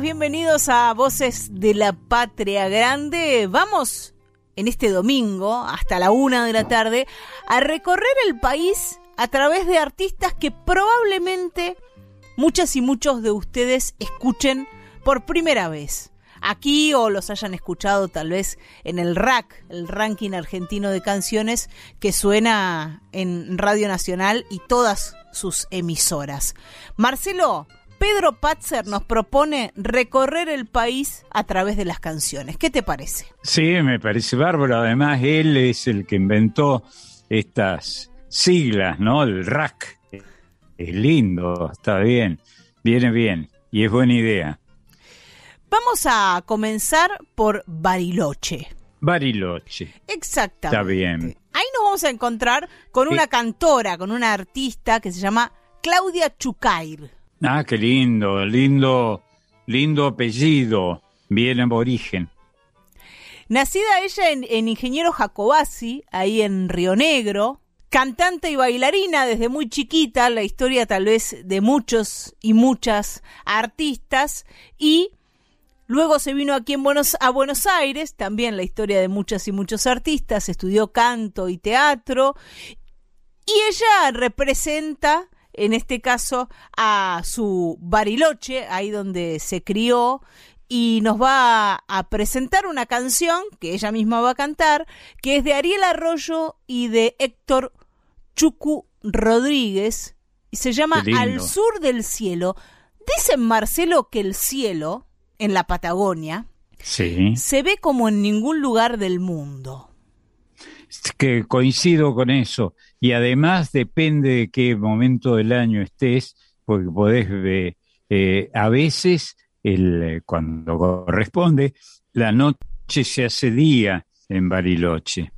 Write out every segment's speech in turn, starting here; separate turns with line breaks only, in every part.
Bienvenidos a Voces de la Patria Grande. Vamos en este domingo, hasta la una de la tarde, a recorrer el país a través de artistas que probablemente muchas y muchos de ustedes escuchen por primera vez. Aquí o los hayan escuchado tal vez en el RAC, el ranking argentino de canciones que suena en Radio Nacional y todas sus emisoras. Marcelo, Pedro Patzer nos propone recorrer el país a través de las canciones. ¿Qué te parece?
Sí, me parece bárbaro. Además, él es el que inventó estas siglas, ¿no? El RAC. Es lindo, está bien, viene bien y es buena idea.
Vamos a comenzar por Bariloche.
Bariloche.
Exactamente.
Está bien.
Ahí nos vamos a encontrar con una cantora, con una artista que se llama Claudia Chucair.
Ah, qué lindo, lindo, lindo apellido, bien aborigen.
Nacida ella en, Ingeniero Jacobasi, ahí en Río Negro, cantante y bailarina desde muy chiquita, la historia tal vez de muchos y muchas artistas, y luego se vino aquí en Buenos, a Buenos Aires, también la historia de muchas y muchos artistas, estudió canto y teatro, y ella representa en este caso a su Bariloche, ahí donde se crió, y nos va a presentar una canción que ella misma va a cantar, que es de Ariel Arroyo y de Héctor Chucu Rodríguez, y se llama Al sur del cielo. Dicen Marcelo que el cielo, en la Patagonia, se ve como en ningún lugar del mundo.
Que coincido con eso y además depende de qué momento del año estés, porque podés ver, eh, a veces, el, cuando corresponde, la noche se hace día en Bariloche.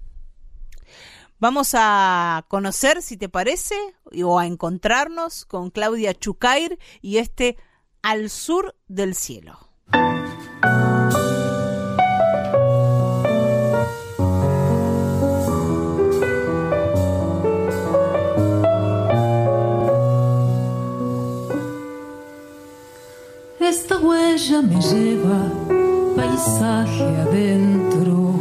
Vamos a conocer, si te parece, o a encontrarnos con Claudia Chucair y este Al Sur del Cielo.
Esta huella me lleva paisaje adentro,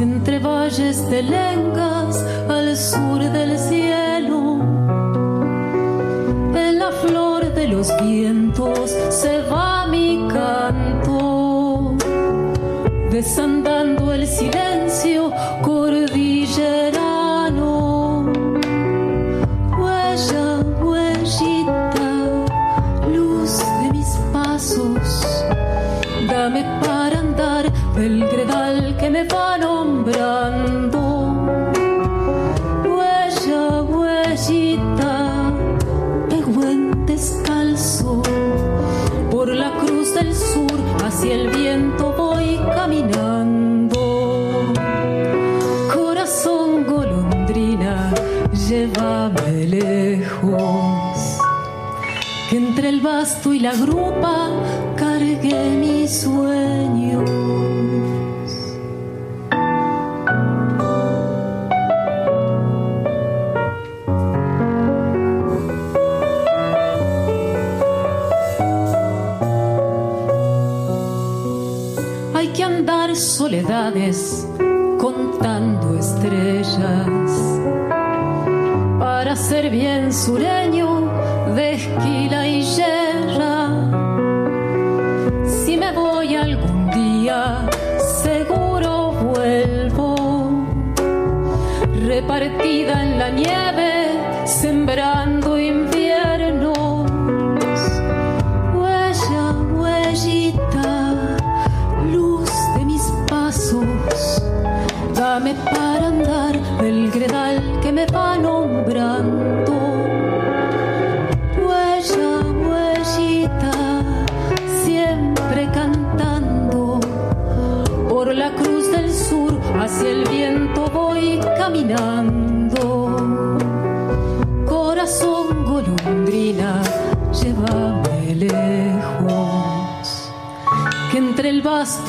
entre valles de lengas al sur del cielo. En la flor de los vientos se va mi canto, desandando el silencio el basto y la grupa cargué mis sueños. Hay que andar soledades contando estrellas para ser bien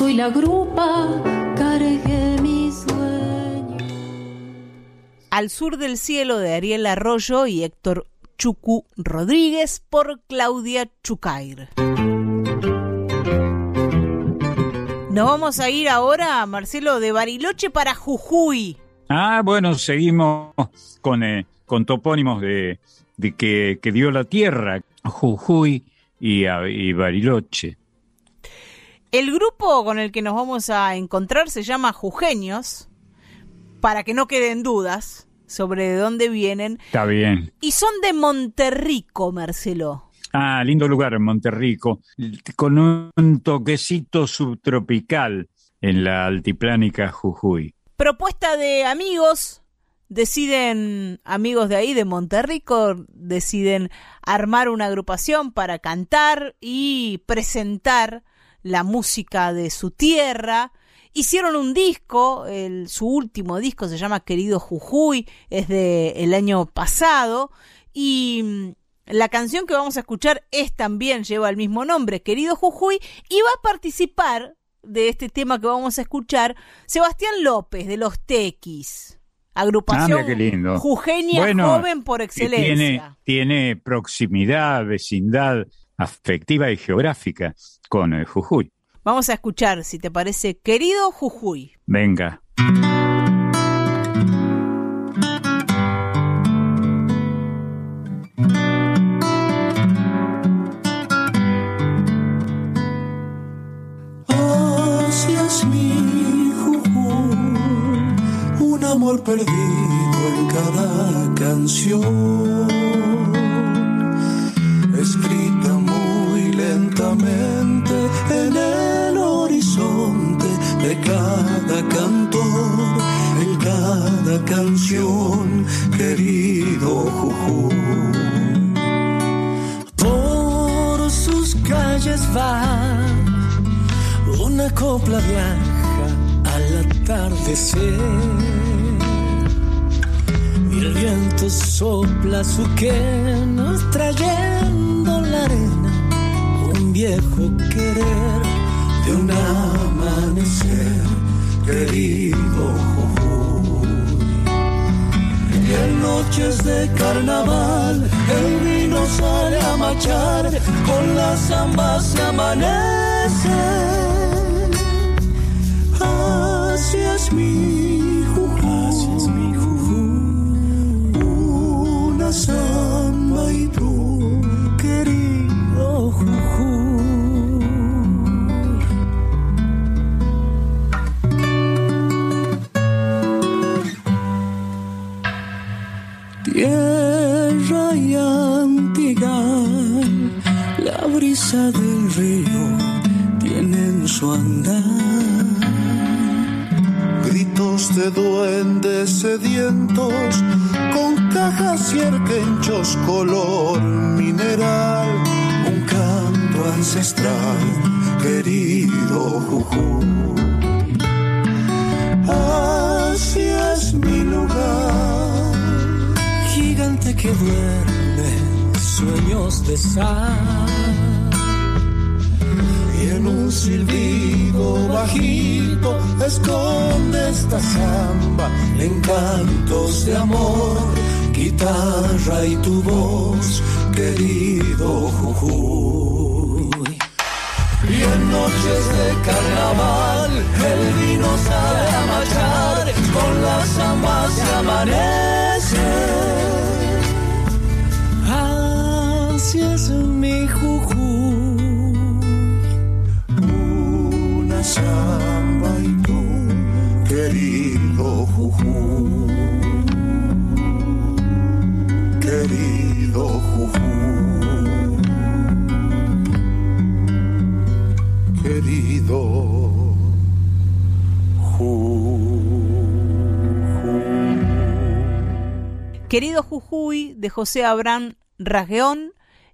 y la grupa cargué mi sueño.
Al sur del cielo de Ariel Arroyo y Héctor Chucu Rodríguez por Claudia Chucair. Nos vamos a ir ahora, Marcelo, de Bariloche para Jujuy.
Ah, bueno, seguimos con, eh, con topónimos de, de que, que dio la tierra, Jujuy y, a- y Bariloche.
El grupo con el que nos vamos a encontrar se llama Jujeños, para que no queden dudas sobre de dónde vienen,
Está bien.
y son de Monterrico, Marcelo.
Ah, lindo lugar en Monterrico, con un toquecito subtropical en la altiplánica Jujuy.
Propuesta de amigos, deciden, amigos de ahí, de Monterrico, deciden armar una agrupación para cantar y presentar la música de su tierra. Hicieron un disco, el- su último disco se llama Querido Jujuy, es de el año pasado y mm, la canción que vamos a escuchar es también lleva el mismo nombre, Querido Jujuy, y va a participar de este tema que vamos a escuchar Sebastián López de los Tequis. Agrupación
Ah, qué lindo.
jujeña
Bueno,
joven por excelencia.
Tiene, tiene proximidad, vecindad afectiva y geográfica con el Jujuy.
Vamos a escuchar, si te parece, Querido Jujuy.
Venga.
Hacias mi Jujuy, un amor perdido en cada canción, escrita muy lentamente de cada cantor, en cada canción, querido Jujuy. Por sus calles va una copla viaja al atardecer y el viento sopla su quenos trayendo la arena un viejo querer de un amanecer querido y en noches de carnaval el vino sale a machar con las zambas se amanece brisa del río tienen su andar. Gritos de duendes sedientos con cajas y arquenchos color mineral, un canto ancestral, querido Jujuy. Así es mi lugar, gigante que duerme sueños de sal silbido bajito esconde esta samba encantos de amor, guitarra y tu voz, querido Jujuy. Y en noches de carnaval el vino sale a marchar, con las zambas se amanece. Así es mi Jujuy querido Jujuy, querido Jujuy, querido.
Querido Jujuy de José Abraham Rasgueón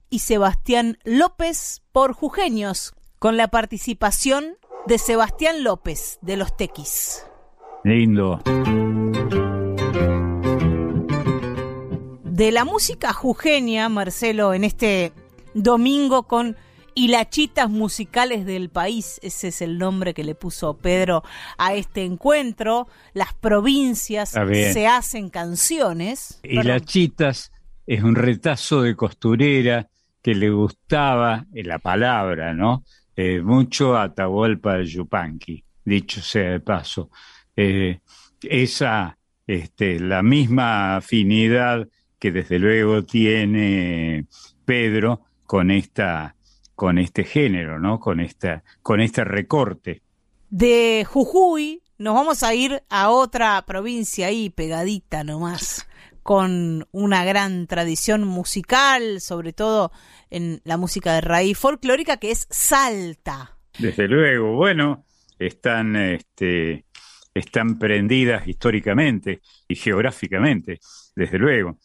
y Sebastián López por Jujeños, con la participación de Sebastián López de los Tequis.
Lindo.
De la música jujeña, Marcelo, en este domingo con hilachitas musicales del país, ese es el nombre que le puso Pedro a este encuentro. Las provincias se hacen canciones.
Hilachitas es un retazo de costurera que le gustaba en la palabra, ¿no? Eh, mucho Atahualpa Yupanqui, dicho sea de paso. Eh, esa, este, la misma afinidad que desde luego tiene Pedro con esta con este género, ¿no? Con esta con este recorte.
De Jujuy nos vamos a ir a otra provincia ahí pegadita nomás con una gran tradición musical, sobre todo en la música de raíz folclórica que es Salta.
Desde luego, bueno, están este están prendidas históricamente y geográficamente, desde luego.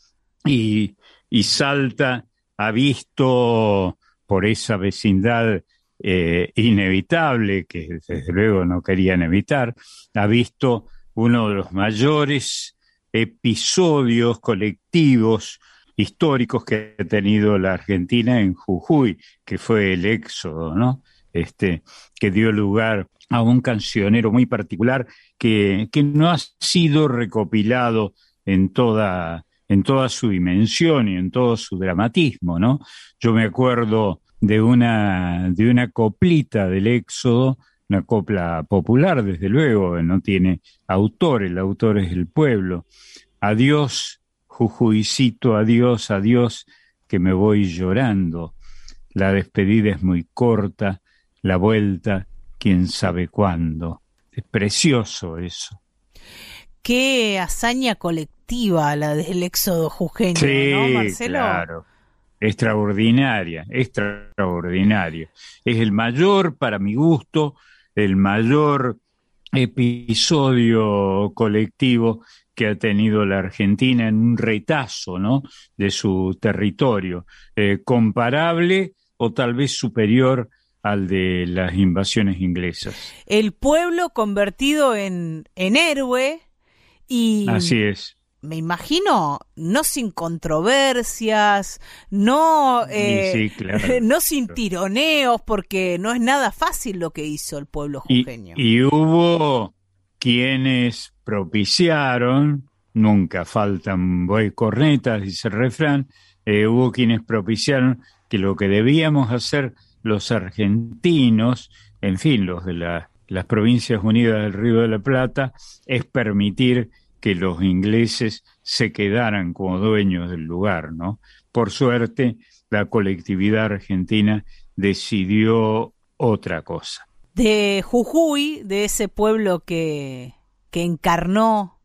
Y, y Salta ha visto por esa vecindad eh, inevitable, que desde luego no querían evitar, ha visto uno de los mayores episodios colectivos históricos que ha tenido la Argentina en Jujuy, que fue el éxodo, ¿no? Este, que dio lugar a un cancionero muy particular que, que no ha sido recopilado en toda en toda su dimensión y en todo su dramatismo, ¿no? Yo me acuerdo de una, de una coplita del Éxodo, una copla popular, desde luego, no tiene autor, el autor es el pueblo. Adiós, Jujuycito, adiós, adiós, que me voy llorando. La despedida es muy corta, la vuelta, quién sabe cuándo. Es precioso eso.
Qué hazaña colectiva la del éxodo jujeño,
sí,
¿no, Marcelo?
Claro. Extraordinaria, extraordinaria. Es el mayor, para mi gusto, el mayor episodio colectivo que ha tenido la Argentina en un retazo ¿no? de su territorio, eh, comparable o tal vez superior al de las invasiones inglesas.
El pueblo convertido en, en héroe y...
Así es
me imagino, no sin controversias, no, eh, no sin tironeos, porque no es nada fácil lo que hizo el pueblo jujeño.
Y, hubo quienes propiciaron, nunca faltan boy cornetas, dice el refrán, eh, hubo quienes propiciaron que lo que debíamos hacer los argentinos, en fin, los de las Provincias Unidas del Río de la Plata, es permitir que los ingleses se quedaran como dueños del lugar, ¿no? Por suerte, la colectividad argentina decidió otra cosa.
De Jujuy, de ese pueblo que, que encarnó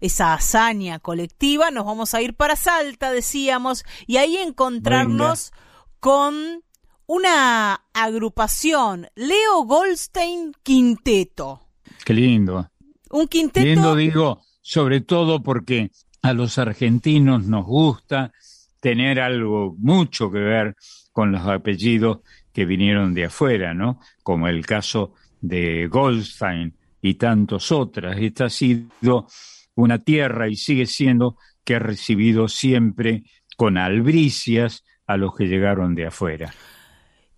esa hazaña colectiva, nos vamos a ir para Salta, decíamos, y ahí encontrarnos con una agrupación, Leo Goldstein Quinteto.
Qué lindo.
Un quinteto.
Lindo, digo, sobre todo porque a los argentinos nos gusta tener algo mucho que ver con los apellidos que vinieron de afuera, ¿no? Como el caso de Goldstein y tantos otras. Esta ha sido una tierra y sigue siendo que ha recibido siempre con albricias a los que llegaron de afuera.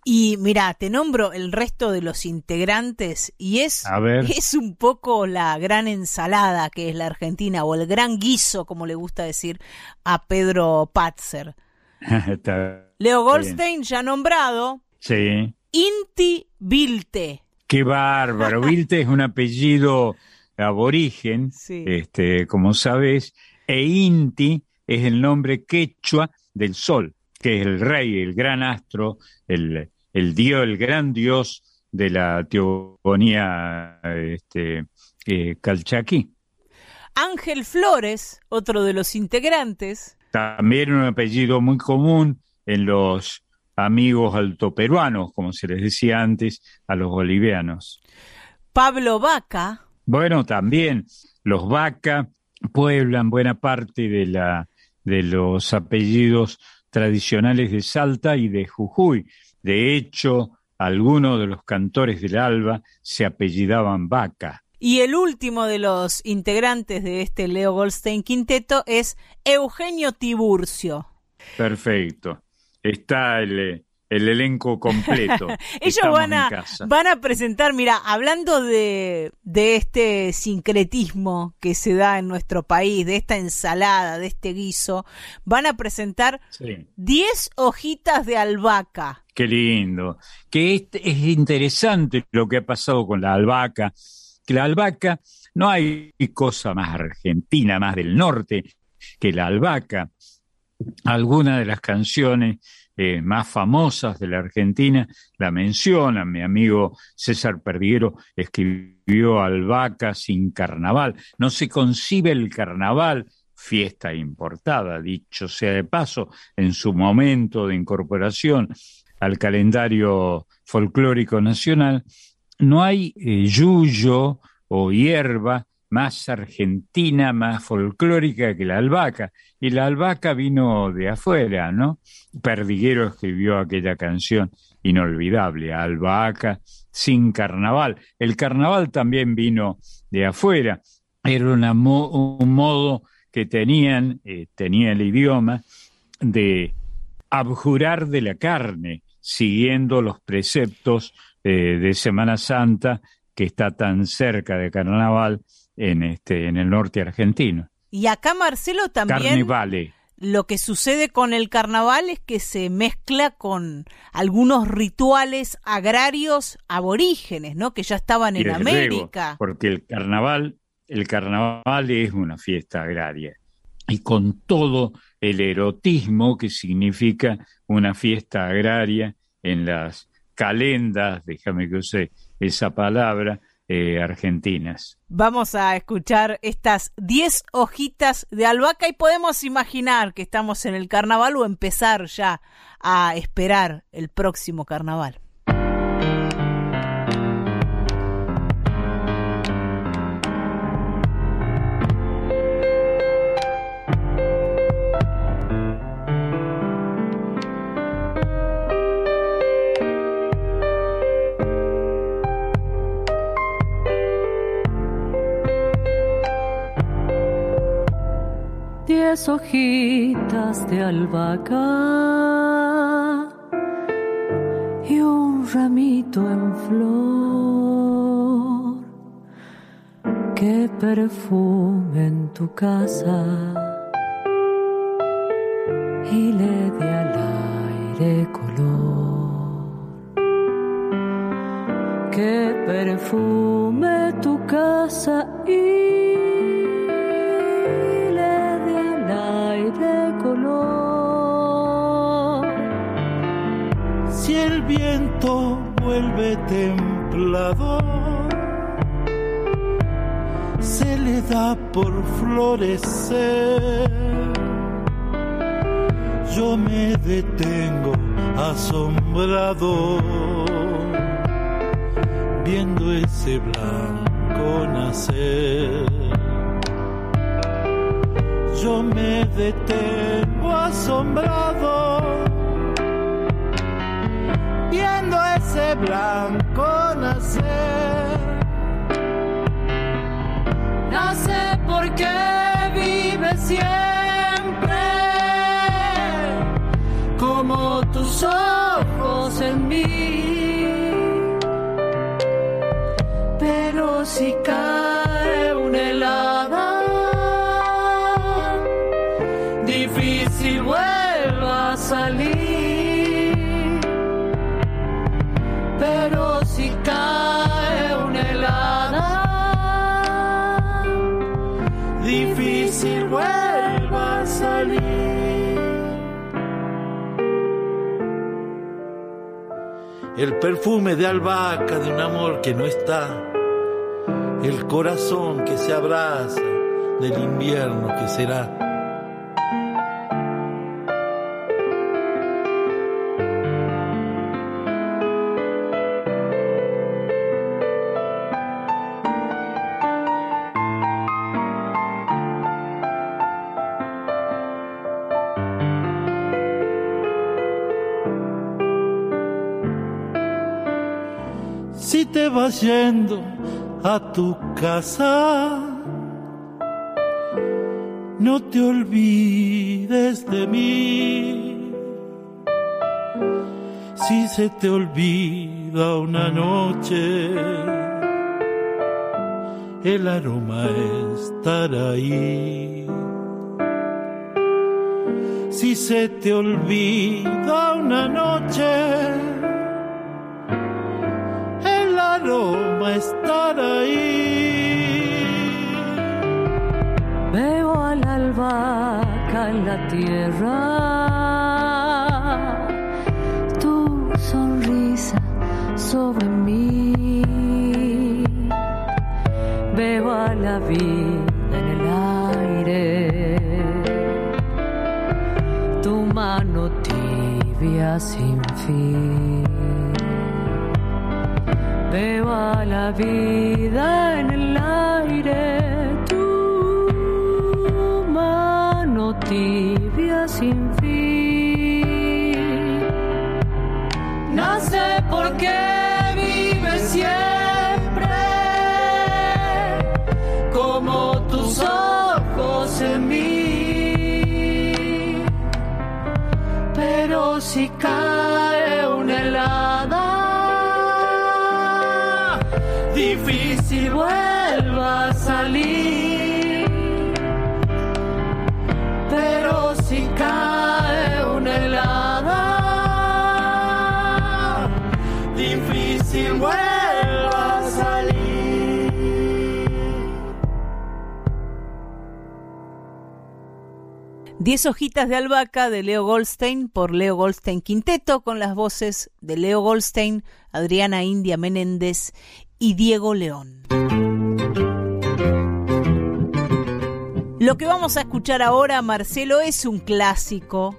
Y mira, te nombro el resto de los integrantes y es, es un poco la gran ensalada que es la Argentina o el gran guiso, como le gusta decir a Pedro Patzer. Leo Goldstein, ya nombrado.
Sí.
Inti Vilte.
Qué bárbaro. Vilte es un apellido aborigen, este, como sabes, e Inti es el nombre quechua del sol que es el rey, el gran astro, el, el dios, el gran dios de la teogonía este, eh, calchaquí.
Ángel Flores, otro de los integrantes.
También un apellido muy común en los amigos altoperuanos, como se les decía antes, a los bolivianos.
Pablo Vaca.
Bueno, también los Vaca pueblan buena parte de, la, de los apellidos tradicionales de Salta y de Jujuy. De hecho, algunos de los cantores del Alba se apellidaban Vaca.
Y el último de los integrantes de este Leo Goldstein Quinteto es Eugenio Tiburcio.
Perfecto. Está el, el elenco completo.
Ellos van a, van a presentar, mira, hablando de, de este sincretismo que se da en nuestro país, de esta ensalada, de este guiso, van a presentar 10 hojitas de albahaca.
Qué lindo. Que es, es interesante lo que ha pasado con la albahaca, que la albahaca no hay cosa más argentina, más del norte que la albahaca. Algunas de las canciones eh, más famosas de la Argentina la mencionan. Mi amigo César Perdiguero escribió Albahaca sin carnaval. No se concibe el carnaval, fiesta importada, dicho sea de paso, en su momento de incorporación al calendario folclórico nacional. No hay eh, yuyo o hierba más argentina, más folclórica que la albahaca. Y la albahaca vino de afuera, ¿no? Perdiguero escribió aquella canción inolvidable, Albahaca sin carnaval. El carnaval también vino de afuera. Era un modo que tenían, eh, tenía el idioma, de abjurar de la carne, siguiendo los preceptos eh, de Semana Santa, que está tan cerca de carnaval en, este, en el norte argentino.
Y acá, Marcelo, también lo que sucede con el carnaval es que se mezcla con algunos rituales agrarios aborígenes, ¿no? Que ya estaban en América.
porque el carnaval, el carnaval es una fiesta agraria. Y con todo el erotismo que significa una fiesta agraria en las calendas, déjame que use esa palabra, eh, argentinas.
Vamos a escuchar estas 10 hojitas de albahaca y podemos imaginar que estamos en el carnaval o empezar ya a esperar el próximo carnaval.
Hojitas de albahaca y un ramito en flor. que perfume en tu casa y le dé al aire color. que perfume tu casa y
viento vuelve templador, se le da por florecer. Yo me detengo asombrado viendo ese blanco nacer. Yo me detengo asombrado ese blanco nacer.
Nace porque vive siempre, como tus ojos en mí. Pero si cae
el perfume de albahaca de un amor que no está, el corazón que se abraza del invierno que será. vas yendo a tu casa. No te olvides de mí. Si se te olvida una noche, el aroma estará ahí. Si se te olvida una noche, aroma estar ahí.
Veo a la albahaca en la tierra, tu sonrisa sobre mí. Veo a la vida en el aire, tu mano tibia sin fin. Veo a la vida en el aire, tu mano tibia sin fin. No sé por qué vive siempre como tus ojos en mí. Pero si
Diez hojitas de albahaca de Leo Goldstein por Leo Goldstein Quinteto con las voces de Leo Goldstein, Adriana India Menéndez y Diego León. Lo que vamos a escuchar ahora, Marcelo, es un clásico.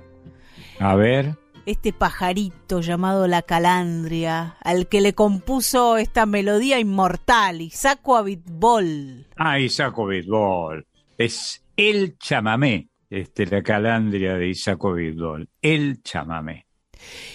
A ver.
Este pajarito llamado la calandria, al que le compuso esta melodía inmortal, Isaco Abitbol.
Ah, Isaco Abitbol. Es el chamamé, este, la calandria de Isaco Abitbol. El chamamé.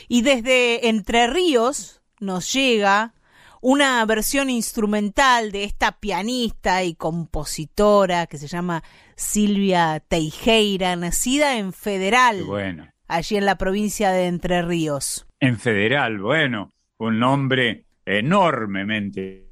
Y desde Entre Ríos nos llega una versión instrumental de esta pianista y compositora que se llama Silvia Teijeira, nacida en Federal,
bueno.
allí en la provincia de Entre Ríos.
En Federal, bueno, un nombre enormemente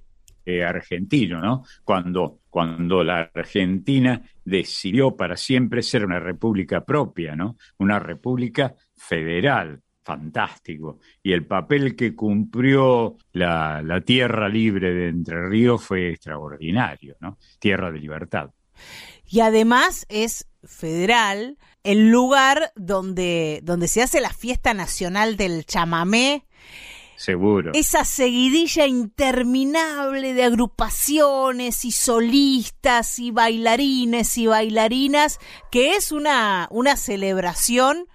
eh, argentino, ¿no? Cuando, cuando la Argentina decidió para siempre ser una república propia, ¿no? Una república federal fantástico. Y el papel que cumplió la, la, Tierra Libre de Entre Ríos fue extraordinario, ¿no? Tierra de libertad.
Y además es federal el lugar donde, donde se hace la fiesta nacional del chamamé.
Seguro.
Esa seguidilla interminable de agrupaciones y solistas y bailarines y bailarinas, que es una, una celebración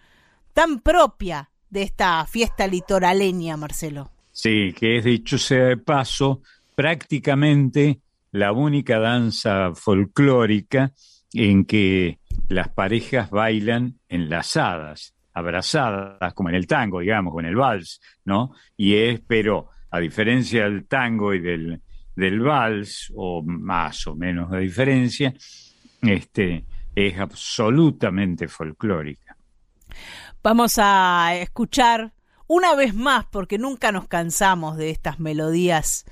tan propia de esta fiesta litoraleña, Marcelo.
Sí, que es dicho sea de paso, prácticamente la única danza folclórica en que las parejas bailan enlazadas, abrazadas, como en el tango, digamos, o en el vals, ¿no? Y es, pero a diferencia del tango y del, del vals, o más o menos de diferencia, este, es absolutamente folclórica.
Vamos a escuchar una vez más, porque nunca nos cansamos de estas melodías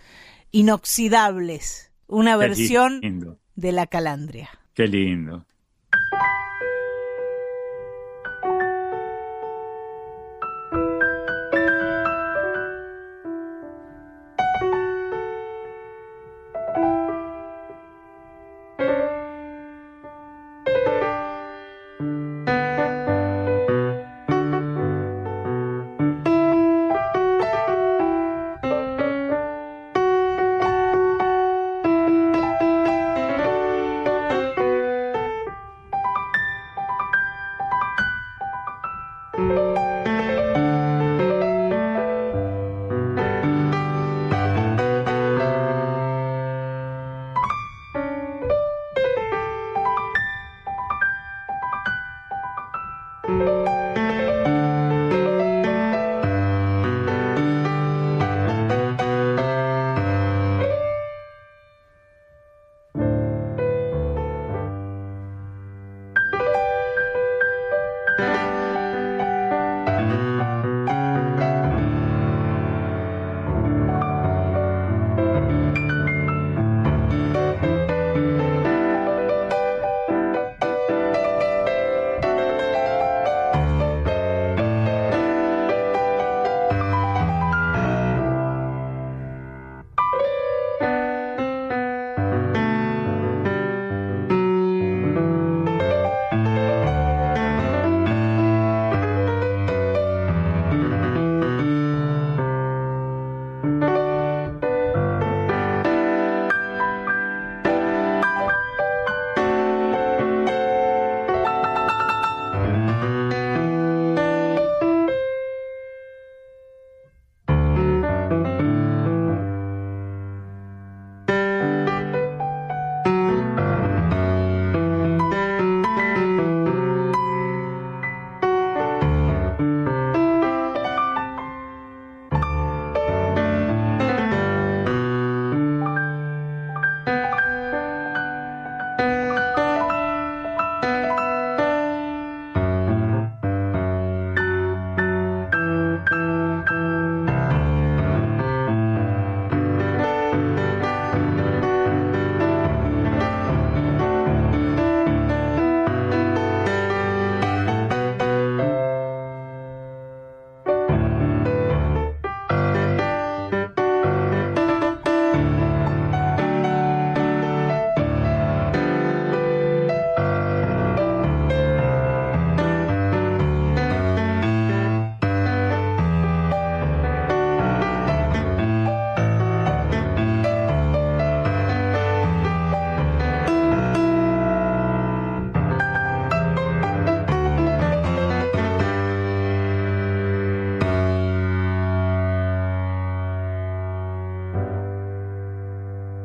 inoxidables, una
Qué
versión
lindo.
de la calandria.
Qué lindo.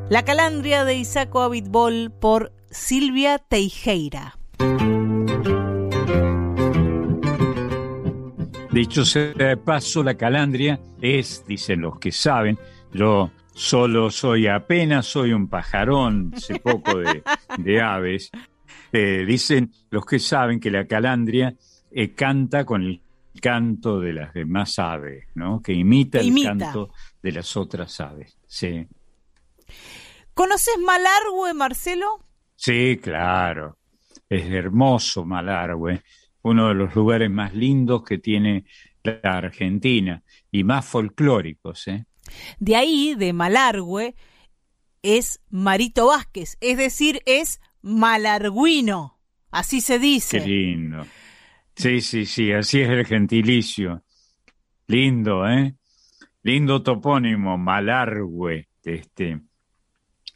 La calandria de Isaco Abitbol por Silvia Teijeira.
Dicho sea de paso, la calandria es, dicen los que saben, yo solo soy apenas, soy un pajarón, sé poco de, aves. Eh, dicen los que saben que la calandria eh, canta con el canto de las demás aves, ¿no? Que imita, el canto de las otras aves. Sí.
¿Conoces Malargüe, Marcelo?
Sí, claro. Es hermoso Malargüe, uno de los lugares más lindos que tiene la Argentina y más folclóricos, ¿eh?
De ahí, de Malargüe, es Marito Vázquez, es decir, es malarguino, así se dice.
Qué lindo. Sí, sí, sí, así es el gentilicio. Lindo, ¿eh? Lindo topónimo, Malargüe, este,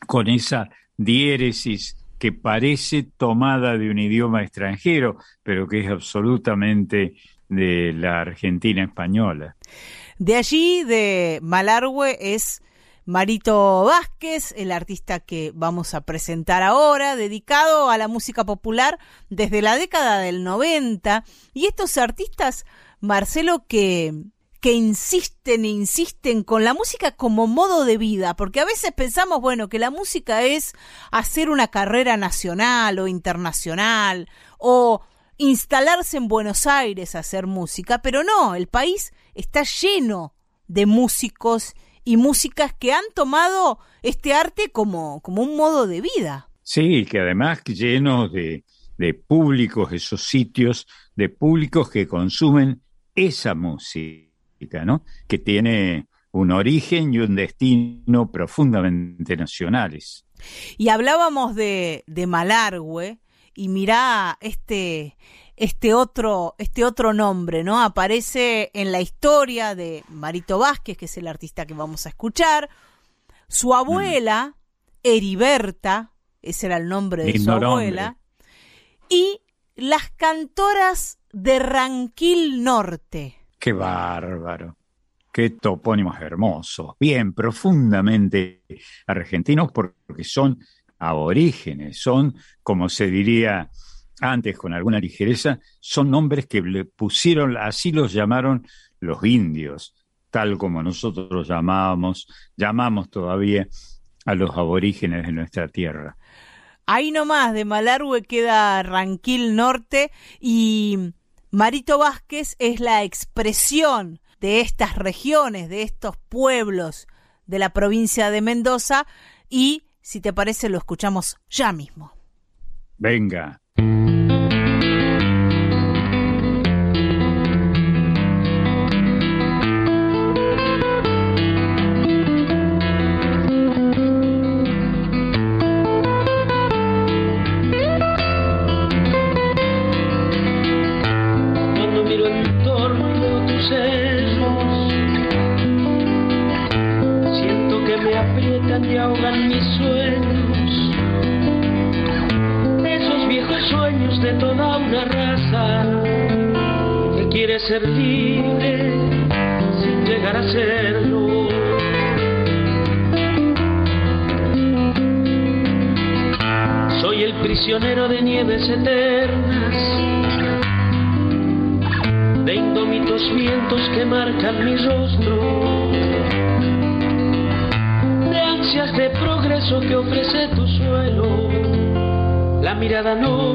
con esa diéresis que parece tomada de un idioma extranjero, pero que es absolutamente de la Argentina española.
De allí, de Malargüe, es Marito Vázquez, el artista que vamos a presentar ahora, dedicado a la música popular desde la década del 90. Y estos artistas, Marcelo, que, que insisten e insisten con la música como modo de vida, porque a veces pensamos, bueno, que la música es hacer una carrera nacional o internacional, o instalarse en Buenos Aires a hacer música, pero no, el país está lleno de músicos y músicas que han tomado este arte como, como un modo de vida.
Sí, que además lleno de, de públicos, esos sitios, de públicos que consumen esa música, ¿no? Que tiene un origen y un destino profundamente nacionales.
Y hablábamos de, de Malargüe, y mirá este, este otro, este otro nombre, ¿no? Aparece en la historia de Marito Vázquez, que es el artista que vamos a escuchar. Su abuela, Heriberta, ese era el nombre de su abuela. Y las cantoras de Ranquil Norte.
Qué bárbaro. Qué topónimos hermosos. Bien, profundamente argentinos porque son aborígenes, son, como se diría antes con alguna ligereza, son nombres que le pusieron, así los llamaron los indios, tal como nosotros llamábamos, llamamos todavía a los aborígenes de nuestra tierra.
Ahí nomás de Malargüe queda Ranquil Norte y Marito Vázquez es la expresión de estas regiones, de estos pueblos de la provincia de Mendoza y, si te parece, lo escuchamos ya mismo.
Venga.
mirada
no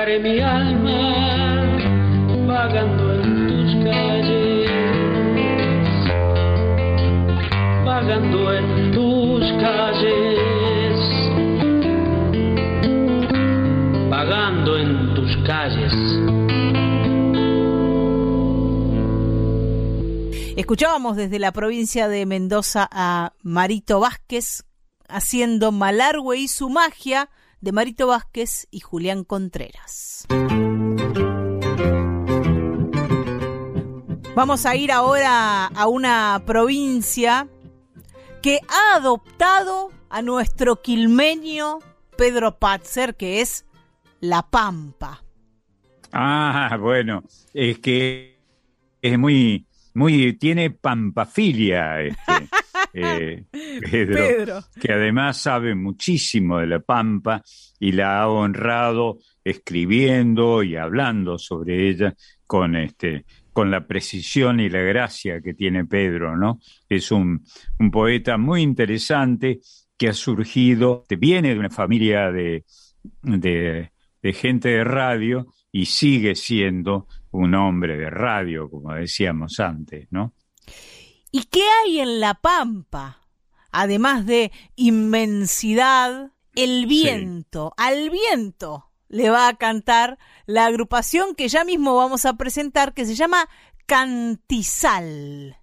dejaré mi alma vagando en tus calles, vagando en tus calles, vagando en tus calles.
Escuchábamos desde la provincia de Mendoza a Marito Vázquez haciendo Malargüe y su magia de Marito Vázquez y Julián Contreras. Vamos a ir ahora a una provincia que ha adoptado a nuestro quilmeño Pedro Patzer, que es La Pampa.
Ah, bueno, es que es muy, muy, tiene pampafilia este, eh, Pedro,
Pedro.
que además sabe muchísimo de la Pampa y la ha honrado escribiendo y hablando sobre ella con este con la precisión y la gracia que tiene Pedro, ¿no? Es un, un poeta muy interesante que ha surgido, que viene de una familia de, de, de gente de radio y sigue siendo un hombre de radio, como decíamos antes, ¿no?
¿Y qué hay en La Pampa? Además de inmensidad, el viento. Al viento le va a cantar la agrupación que ya mismo vamos a presentar, que se llama Cantizal.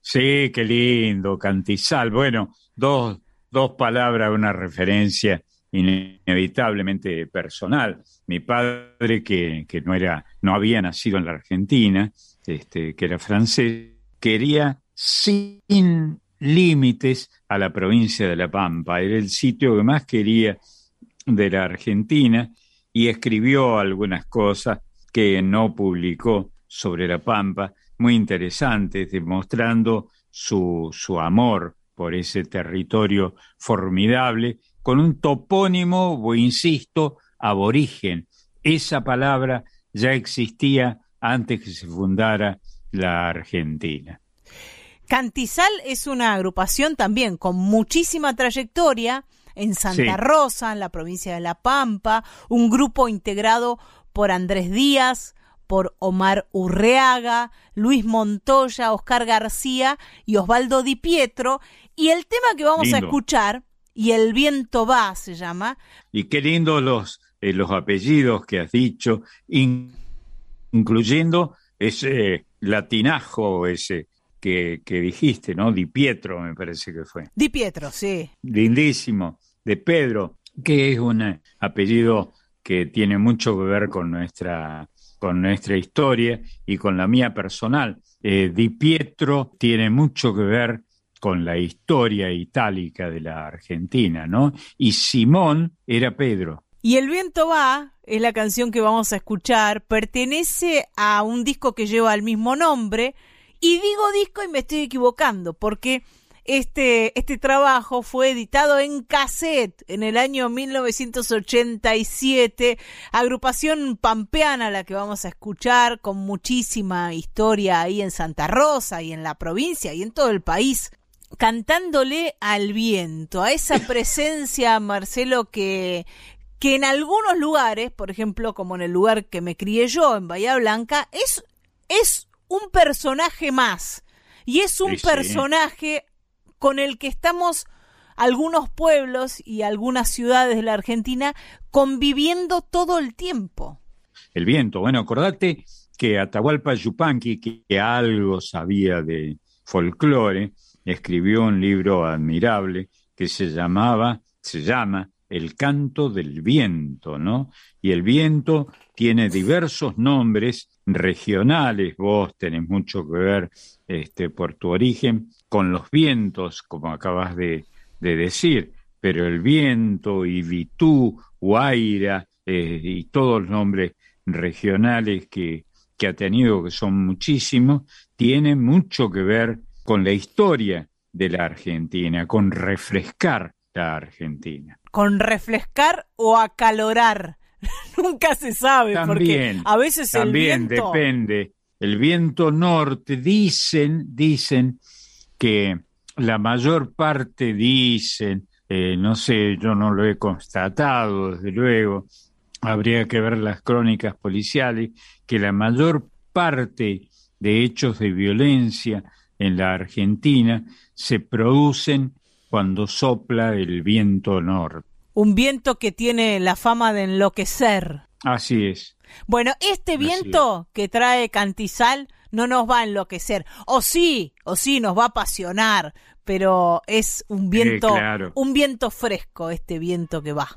Sí, qué lindo, Cantizal. Bueno, dos, dos palabras, una referencia inevitablemente personal. Mi padre, que, que no era, no había nacido en la Argentina, este, que era francés, quería sin límites a la provincia de La Pampa. Era el sitio que más quería de la Argentina y escribió algunas cosas que no publicó sobre La Pampa, muy interesantes, demostrando su, su amor por ese territorio formidable, con un topónimo, insisto, aborigen. Esa palabra ya existía antes que se fundara la Argentina.
Cantizal es una agrupación también con muchísima trayectoria en Santa
Sí.
Rosa, en la provincia de La Pampa, un grupo integrado por Andrés Díaz, por Omar Urreaga, Luis Montoya, Oscar García y Osvaldo Di Pietro. Y el tema que vamos a escuchar, y El viento va, se llama,
Y qué lindo los, eh, los apellidos que has dicho, in- incluyendo ese latinajo ese que, que dijiste, ¿no? Di Pietro, me parece que fue.
Di Pietro, sí.
lindísimo de Pedro, que es un eh, apellido que tiene mucho que ver con nuestra, con nuestra historia y con la mía personal. Eh, Di Pietro tiene mucho que ver con la historia itálica de la Argentina, ¿no? Y Simón era Pedro.
Y El viento va es la canción que vamos a escuchar, pertenece a un disco que lleva el mismo nombre, y digo disco y me estoy equivocando, porque este, este trabajo fue editado en cassette en el año 1987, agrupación pampeana la que vamos a escuchar, con muchísima historia ahí en Santa Rosa y en la provincia y en todo el país cantándole al viento, a esa presencia, Marcelo, que, que en algunos lugares, por ejemplo, como en el lugar que me crié yo, en Bahía Blanca, es, es un personaje más. Y es un
Sí, sí.
personaje con el que estamos algunos pueblos y algunas ciudades de la Argentina conviviendo todo el tiempo.
el viento. Bueno, acordate que Atahualpa Yupanqui, que algo sabía de folclore, escribió un libro admirable que se llamaba, se llama El canto del viento, ¿no? Y el viento tiene diversos nombres regionales, vos tenés mucho que ver este, por tu origen con los vientos, como acabas de, decir, pero el viento, Ibitú, Huayra eh, y todos los nombres regionales que, que ha tenido, que son muchísimos, tienen mucho que ver con la historia de la Argentina, con refrescar la Argentina.
Con refrescar o acalorar. Nunca se sabe, también, porque a veces
el
viento...
depende. El viento norte, dicen, dicen que la mayor parte dicen, eh, no sé, yo no lo he constatado, desde luego, habría que ver las crónicas policiales, que la mayor parte de hechos de violencia en la Argentina se producen cuando sopla el viento norte.
Un viento que tiene la fama de enloquecer.
Así es.
Bueno, este viento que trae Cantizal no nos va a enloquecer. O sí, o sí, nos va a apasionar, pero es un viento, un viento fresco, este viento que va.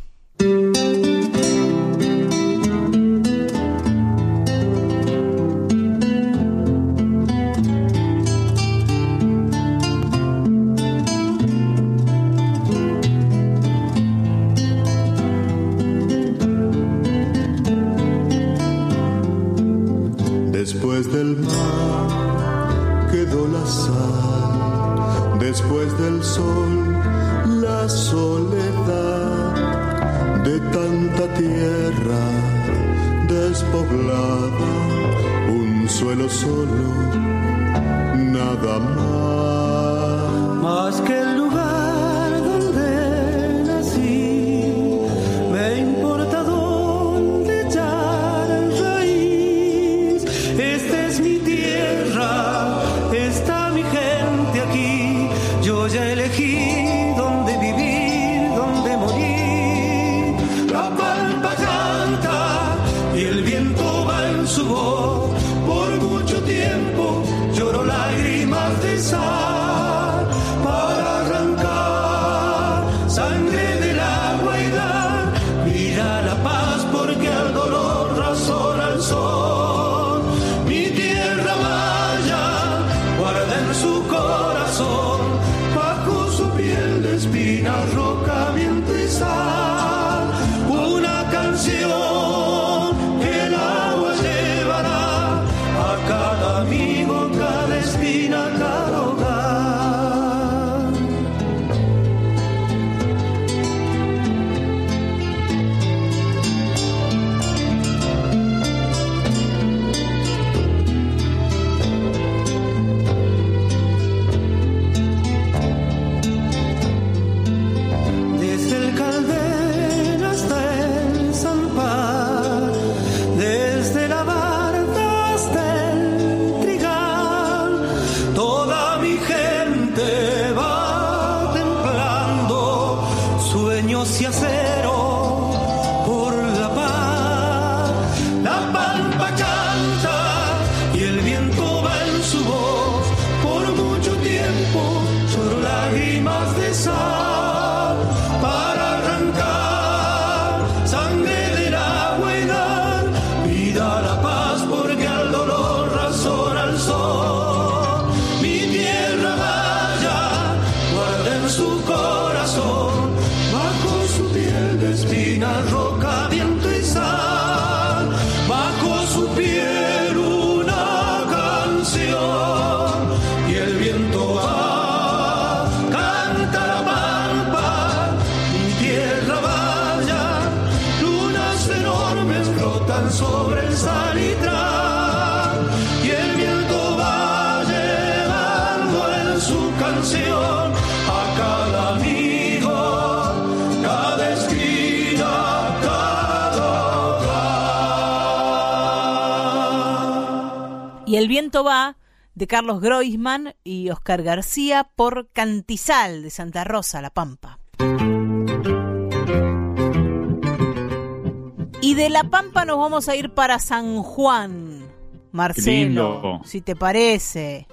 De
Carlos Groisman y Oscar García por Cantizal de Santa Rosa, La Pampa.
Y de La Pampa nos vamos a ir para San Juan, Marcelo, si te parece.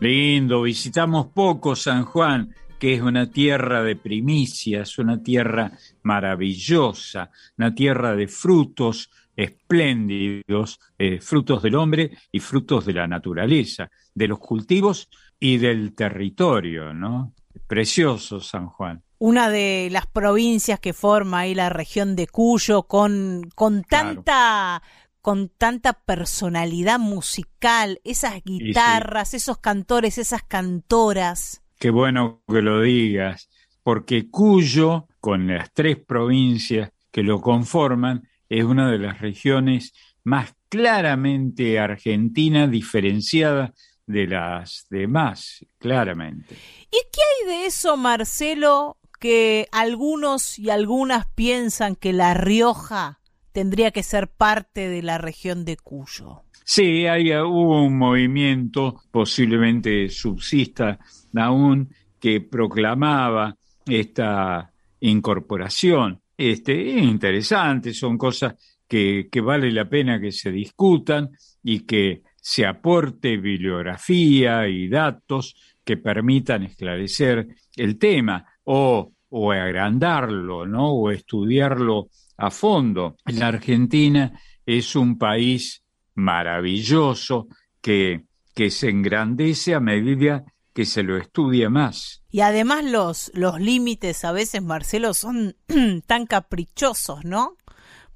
Lindo, visitamos poco San Juan, que es una tierra de primicias, una tierra maravillosa, una tierra de frutos espléndidos, eh, frutos del hombre y frutos de la naturaleza, de los cultivos y del territorio, ¿no? Precioso San Juan
una de las provincias que forma ahí la región de Cuyo con, con tanta con tanta personalidad musical, esas guitarras, esos cantores, esas cantoras.
Qué bueno que lo digas, porque Cuyo, con las tres provincias que lo conforman, es una de las regiones más claramente argentina diferenciada de las demás, claramente.
¿Y qué hay de eso, Marcelo, que algunos y algunas piensan que La Rioja tendría que ser parte de la región de Cuyo.
Sí, hay, hubo un movimiento, posiblemente subsista aún, que proclamaba esta incorporación. Este, es interesante, son cosas que, que vale la pena que se discutan y que se aporte bibliografía y datos que permitan esclarecer el tema o, o agrandarlo, ¿no? O estudiarlo a fondo. La Argentina es un país maravilloso que, que se engrandece a medida que se lo estudia más.
Y además los, los límites a veces, Marcelo, son tan caprichosos, ¿no?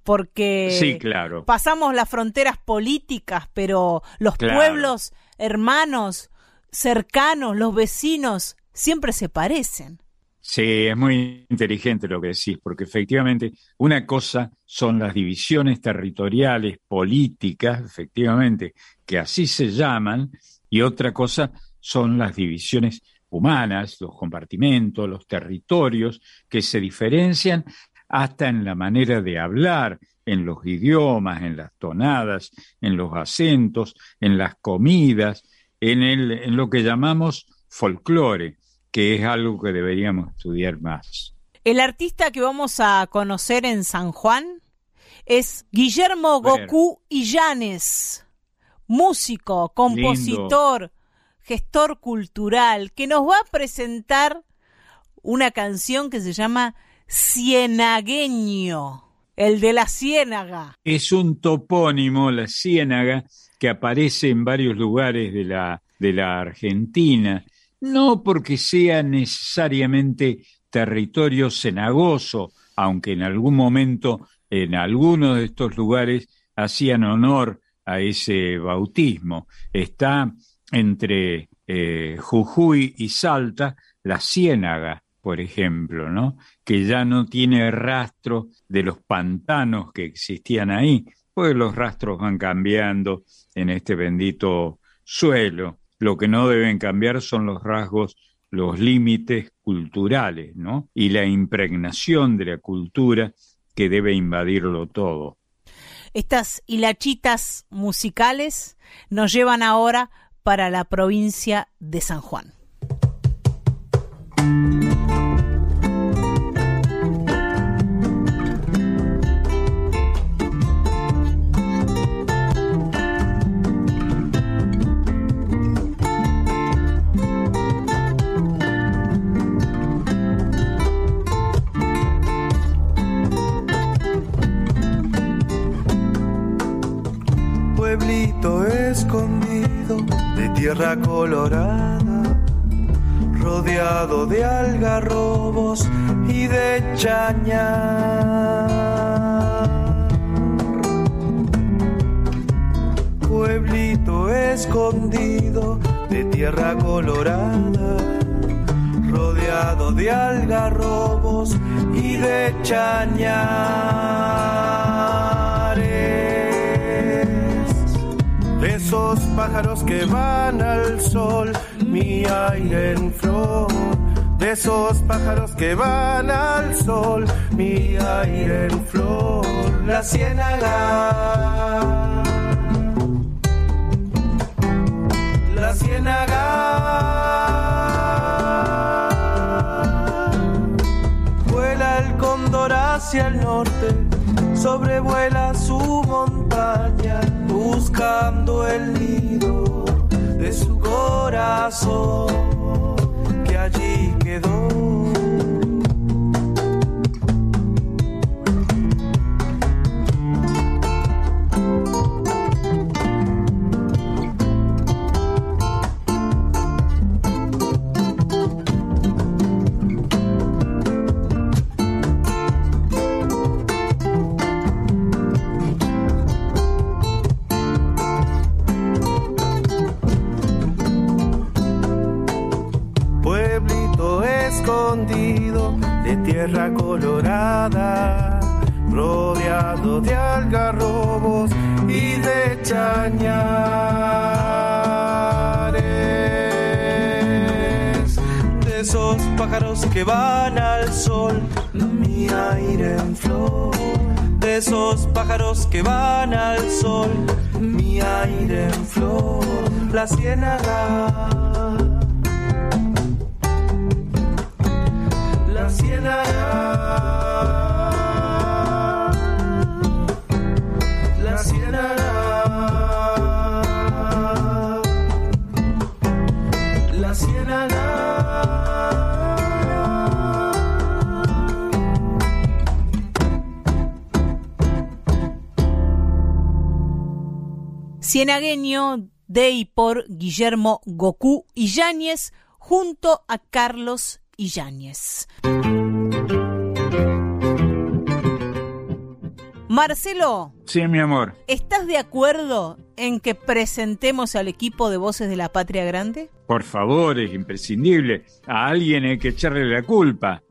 Porque
sí, claro.
pasamos las fronteras políticas, pero los pueblos hermanos, cercanos, los vecinos, siempre se parecen.
Sí, es muy inteligente lo que decís, porque efectivamente una cosa son las divisiones territoriales, políticas, efectivamente, que así se llaman, y otra cosa son las divisiones humanas, los compartimentos, los territorios, que se diferencian hasta en la manera de hablar, en los idiomas, en las tonadas, en los acentos, en las comidas, en, el, en lo que llamamos folclore que es algo que deberíamos estudiar más.
El artista que vamos a conocer en San Juan es Guillermo Goku Illanes, músico, compositor, gestor cultural, que nos va a presentar una canción que se llama Cienagueño, el de la ciénaga.
Es un topónimo, la ciénaga, que aparece en varios lugares de la, de la Argentina no porque sea necesariamente territorio cenagoso, aunque en algún momento en algunos de estos lugares hacían honor a ese bautismo. Está entre eh, Jujuy y Salta la ciénaga, por ejemplo, ¿no? que ya no tiene rastro de los pantanos que existían ahí, pues los rastros van cambiando en este bendito suelo. Lo que no deben cambiar son los rasgos, los límites culturales, ¿no? Y la impregnación de la cultura que debe invadirlo todo.
Estas hilachitas musicales nos llevan ahora para la provincia de San Juan.
Tierra colorada, rodeado de algarrobos y de chañar. Pueblito escondido de tierra colorada, rodeado de algarrobos y de chañares de esos pájaros que van al sol, mi aire en flor. De esos pájaros que van al sol, mi aire en flor, la ciénaga. La ciénaga. Vuela el cóndor hacia el norte
sobrevuela su montaña buscando el nido de su corazón que allí quedó. Tierra colorada, rodeado de algarrobos y de chañares. De esos pájaros que van al sol, mi aire en flor. De esos pájaros que van al sol, mi aire en flor. La ciénaga
Cienagueño de y por Guillermo Goku Yáñez junto a Carlos Yáñez. Marcelo.
Sí, mi amor.
¿Estás de acuerdo en que presentemos al equipo de Voces de la Patria Grande?
Por favor, es imprescindible. A alguien hay que echarle la culpa.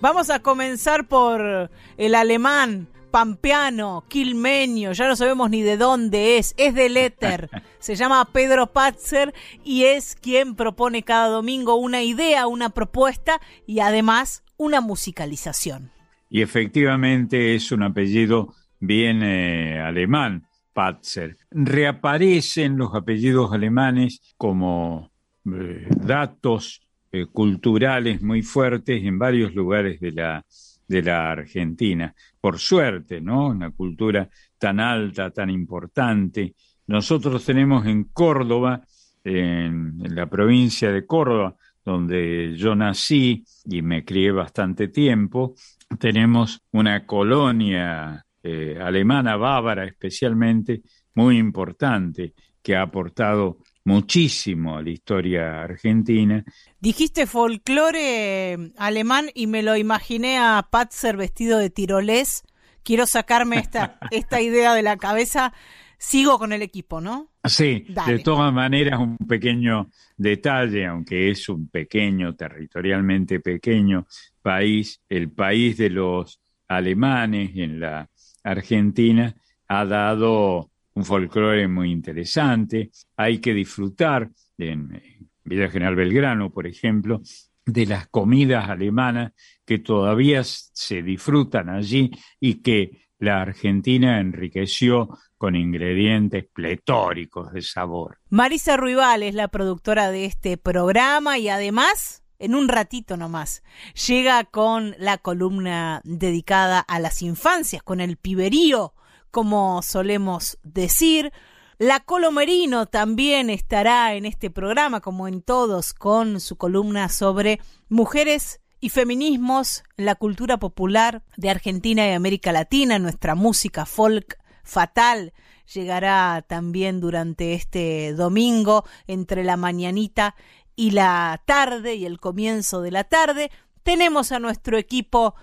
Vamos a comenzar por el alemán pampeano, quilmeño, ya no sabemos ni de dónde es, es del éter, se llama Pedro Patzer y es quien propone cada domingo una idea, una propuesta y además una musicalización.
Y efectivamente es un apellido bien eh, alemán, Patzer. Reaparecen los apellidos alemanes como eh, datos eh, culturales muy fuertes en varios lugares de la de la Argentina. Por suerte, ¿no? Una cultura tan alta, tan importante. Nosotros tenemos en Córdoba, en, la provincia de Córdoba, donde yo nací y me crié bastante tiempo, tenemos una colonia eh, alemana, bávara especialmente, muy importante, que ha aportado muchísimo a la historia argentina.
Dijiste folclore eh, alemán y me lo imaginé a Patzer vestido de tirolés. Quiero sacarme esta, esta idea de la cabeza. Sigo con el equipo, ¿no?
Sí, de todas maneras un pequeño detalle, aunque es un pequeño, territorialmente pequeño país, el país de los alemanes en la Argentina ha dado un folclore muy interesante. Hay que disfrutar en Villa General Belgrano, por ejemplo, de las comidas alemanas que todavía se disfrutan allí y que la Argentina enriqueció con ingredientes pletóricos de sabor.
Marisa Ruibal es la productora de este programa y además, en un ratito nomás, llega con la columna dedicada a las infancias, con el piberío como solemos decir. La Colomerino también estará en este programa, como en todos, con su columna sobre mujeres y feminismos, la cultura popular de Argentina y América Latina, nuestra música folk fatal llegará también durante este domingo entre la mañanita y la tarde y el comienzo de la tarde. Tenemos a nuestro equipo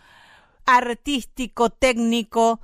artístico, técnico,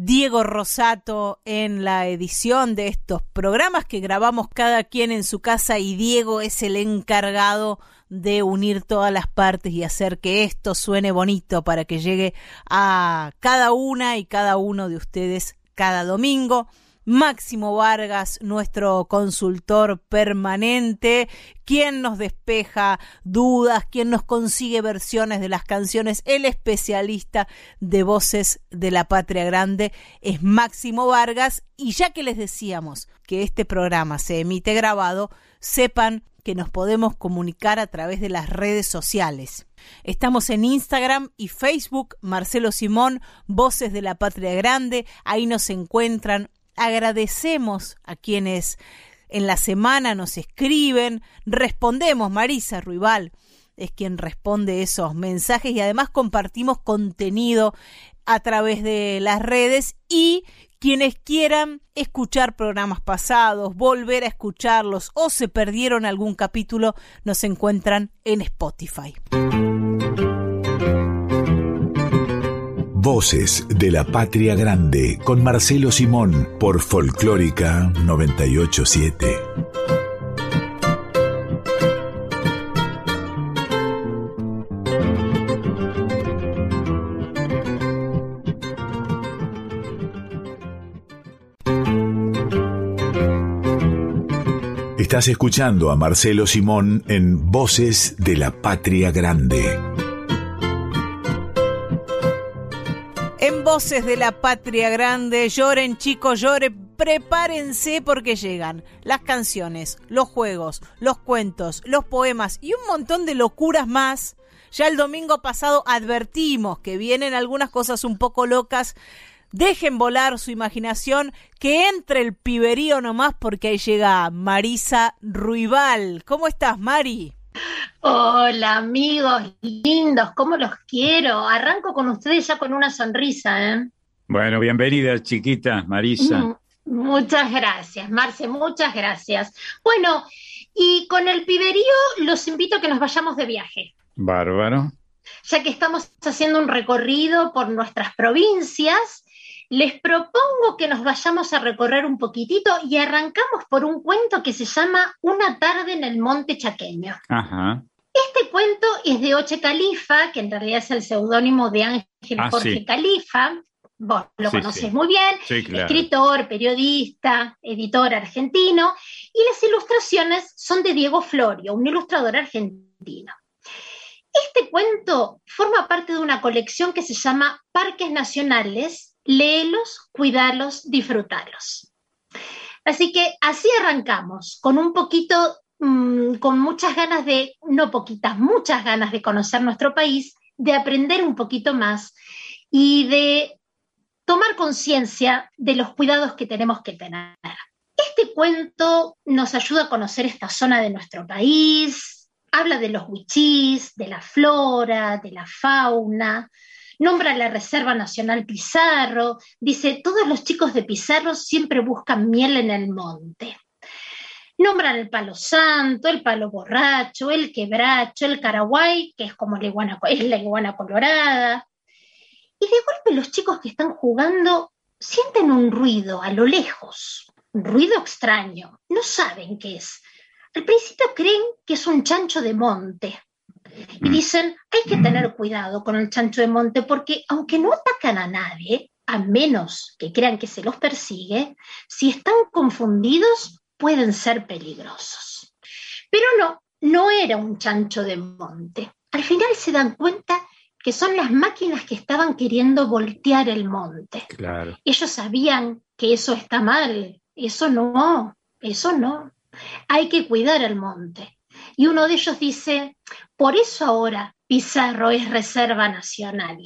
Diego Rosato en la edición de estos programas que grabamos cada quien en su casa y Diego es el encargado de unir todas las partes y hacer que esto suene bonito para que llegue a cada una y cada uno de ustedes cada domingo. Máximo Vargas, nuestro consultor permanente, quien nos despeja dudas, quien nos consigue versiones de las canciones, el especialista de voces de la patria grande es Máximo Vargas. Y ya que les decíamos que este programa se emite grabado, sepan que nos podemos comunicar a través de las redes sociales. Estamos en Instagram y Facebook, Marcelo Simón, Voces de la Patria Grande, ahí nos encuentran. Agradecemos a quienes en la semana nos escriben, respondemos, Marisa Ruibal es quien responde esos mensajes y además compartimos contenido a través de las redes y quienes quieran escuchar programas pasados, volver a escucharlos o se perdieron algún capítulo, nos encuentran en Spotify.
Voces de la Patria Grande con Marcelo Simón por Folclórica 987. Estás escuchando a Marcelo Simón en Voces de la Patria Grande.
Voces de la Patria Grande, lloren chicos, lloren, prepárense porque llegan las canciones, los juegos, los cuentos, los poemas y un montón de locuras más. Ya el domingo pasado advertimos que vienen algunas cosas un poco locas Dejen volar su imaginación, que entre el piberío nomás porque ahí llega Marisa Ruibal. ¿Cómo estás, Mari?
Hola amigos lindos, ¿cómo los quiero? Arranco con ustedes ya con una sonrisa, ¿eh?
Bueno, bienvenida chiquita, Marisa. Mm,
muchas gracias, Marce, muchas gracias. Bueno, y con el piberío los invito a que nos vayamos de viaje.
Bárbaro.
Ya que estamos haciendo un recorrido por nuestras provincias, les propongo que nos vayamos a recorrer un poquitito y arrancamos por un cuento que se llama Una tarde en el Monte Chaqueño. Este cuento es de Oche Califa, que en realidad es el seudónimo de Ángel ah, Jorge Califa. Vos lo conoces muy bien, escritor, periodista, editor argentino, y las ilustraciones son de Diego Florio, un ilustrador argentino. Este cuento forma parte de una colección que se llama Parques Nacionales léelos, cuidalos, disfrutarlos. Así que así arrancamos, con un poquito, mm, con muchas ganas de, no poquitas, muchas ganas de conocer nuestro país, de aprender un poquito más y de tomar conciencia de los cuidados que tenemos que tener. Este cuento nos ayuda a conocer esta zona de nuestro país, habla de los huichís, de la flora, de la fauna, nombra la Reserva Nacional Pizarro, dice, todos los chicos de Pizarro siempre buscan miel en el monte. Nombran el palo santo, el palo borracho, el quebracho, el caraguay, que es como la iguana, es la iguana colorada. Y de golpe los chicos que están jugando sienten un ruido a lo lejos, un ruido extraño, no saben qué es. Al principio creen que es un chancho de monte, y mm. dicen, hay que tener cuidado con el chancho de monte porque aunque no atacan a nadie, a menos que crean que se los persigue, si están confundidos pueden ser peligrosos. Pero no, no era un chancho de monte. Al final se dan cuenta que son las máquinas que estaban queriendo voltear el monte.
Claro.
Ellos sabían que eso está mal, eso no, eso no. Hay que cuidar el monte. Y uno de ellos dice, por eso ahora Pizarro es Reserva Nacional.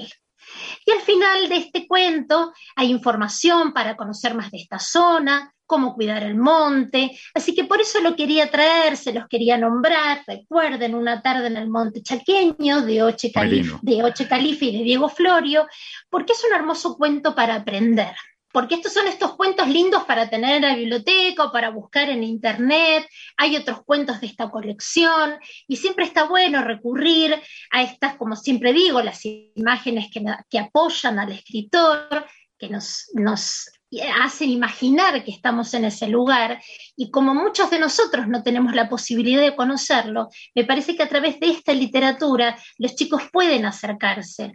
Y al final de este cuento hay información para conocer más de esta zona, cómo cuidar el monte, así que por eso lo quería traer, se los quería nombrar, recuerden, una tarde en el monte chaqueño de Oche, de Oche Califa y de Diego Florio, porque es un hermoso cuento para aprender porque estos son estos cuentos lindos para tener en la biblioteca o para buscar en internet, hay otros cuentos de esta colección y siempre está bueno recurrir a estas, como siempre digo, las imágenes que, apoyan al escritor, que nos, nos hacen imaginar que estamos en ese lugar. Y como muchos de nosotros no tenemos la posibilidad de conocerlo, me parece que a través de esta literatura los chicos pueden acercarse,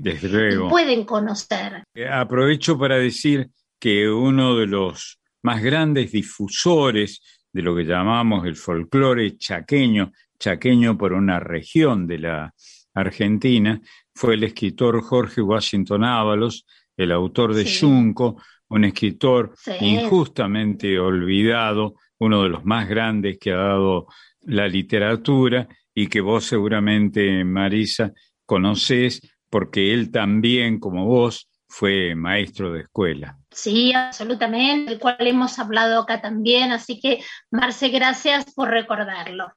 pueden conocer.
Eh, aprovecho para decir que uno de los más grandes difusores de lo que llamamos el folclore chaqueño, chaqueño por una región de la Argentina, fue el escritor Jorge Washington Ábalos, el autor de Junco, un escritor injustamente olvidado uno de los más grandes que ha dado la literatura y que vos seguramente, Marisa, conocés porque él también, como vos, fue maestro de escuela.
Sí, absolutamente, del cual hemos hablado acá también, así que Marce, gracias por recordarlo.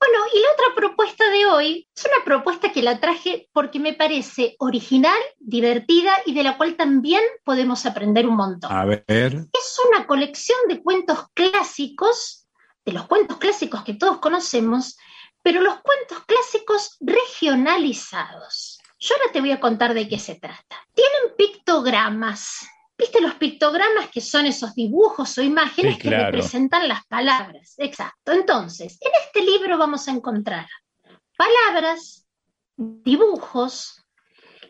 Bueno, y la otra propuesta de hoy es una propuesta que la traje porque me parece original, divertida y de la cual también podemos aprender un montón.
A ver.
Es una colección de cuentos clásicos, de los cuentos clásicos que todos conocemos, pero los cuentos clásicos regionalizados. Yo ahora te voy a contar de qué se trata. Tienen pictogramas. ¿Viste los pictogramas que son esos dibujos o imágenes
Sí,
que representan las palabras? Exacto. Entonces, en este libro vamos a encontrar palabras, dibujos,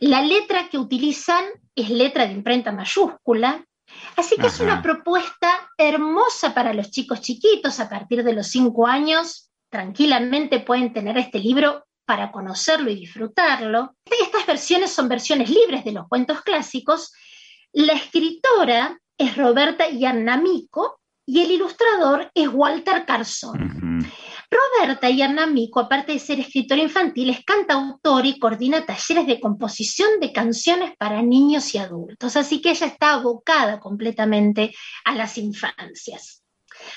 la letra que utilizan es letra de imprenta mayúscula, así que es una propuesta hermosa para los chicos chiquitos a partir de los cinco años. Tranquilamente pueden tener este libro para conocerlo y disfrutarlo. Estas versiones son versiones libres de los cuentos clásicos. La escritora es Roberta Iannamico y el ilustrador es Walter Carson. Roberta Iannamico, aparte de ser escritora infantil, es cantautora y coordina talleres de composición de canciones para niños y adultos, así que ella está abocada completamente a las infancias.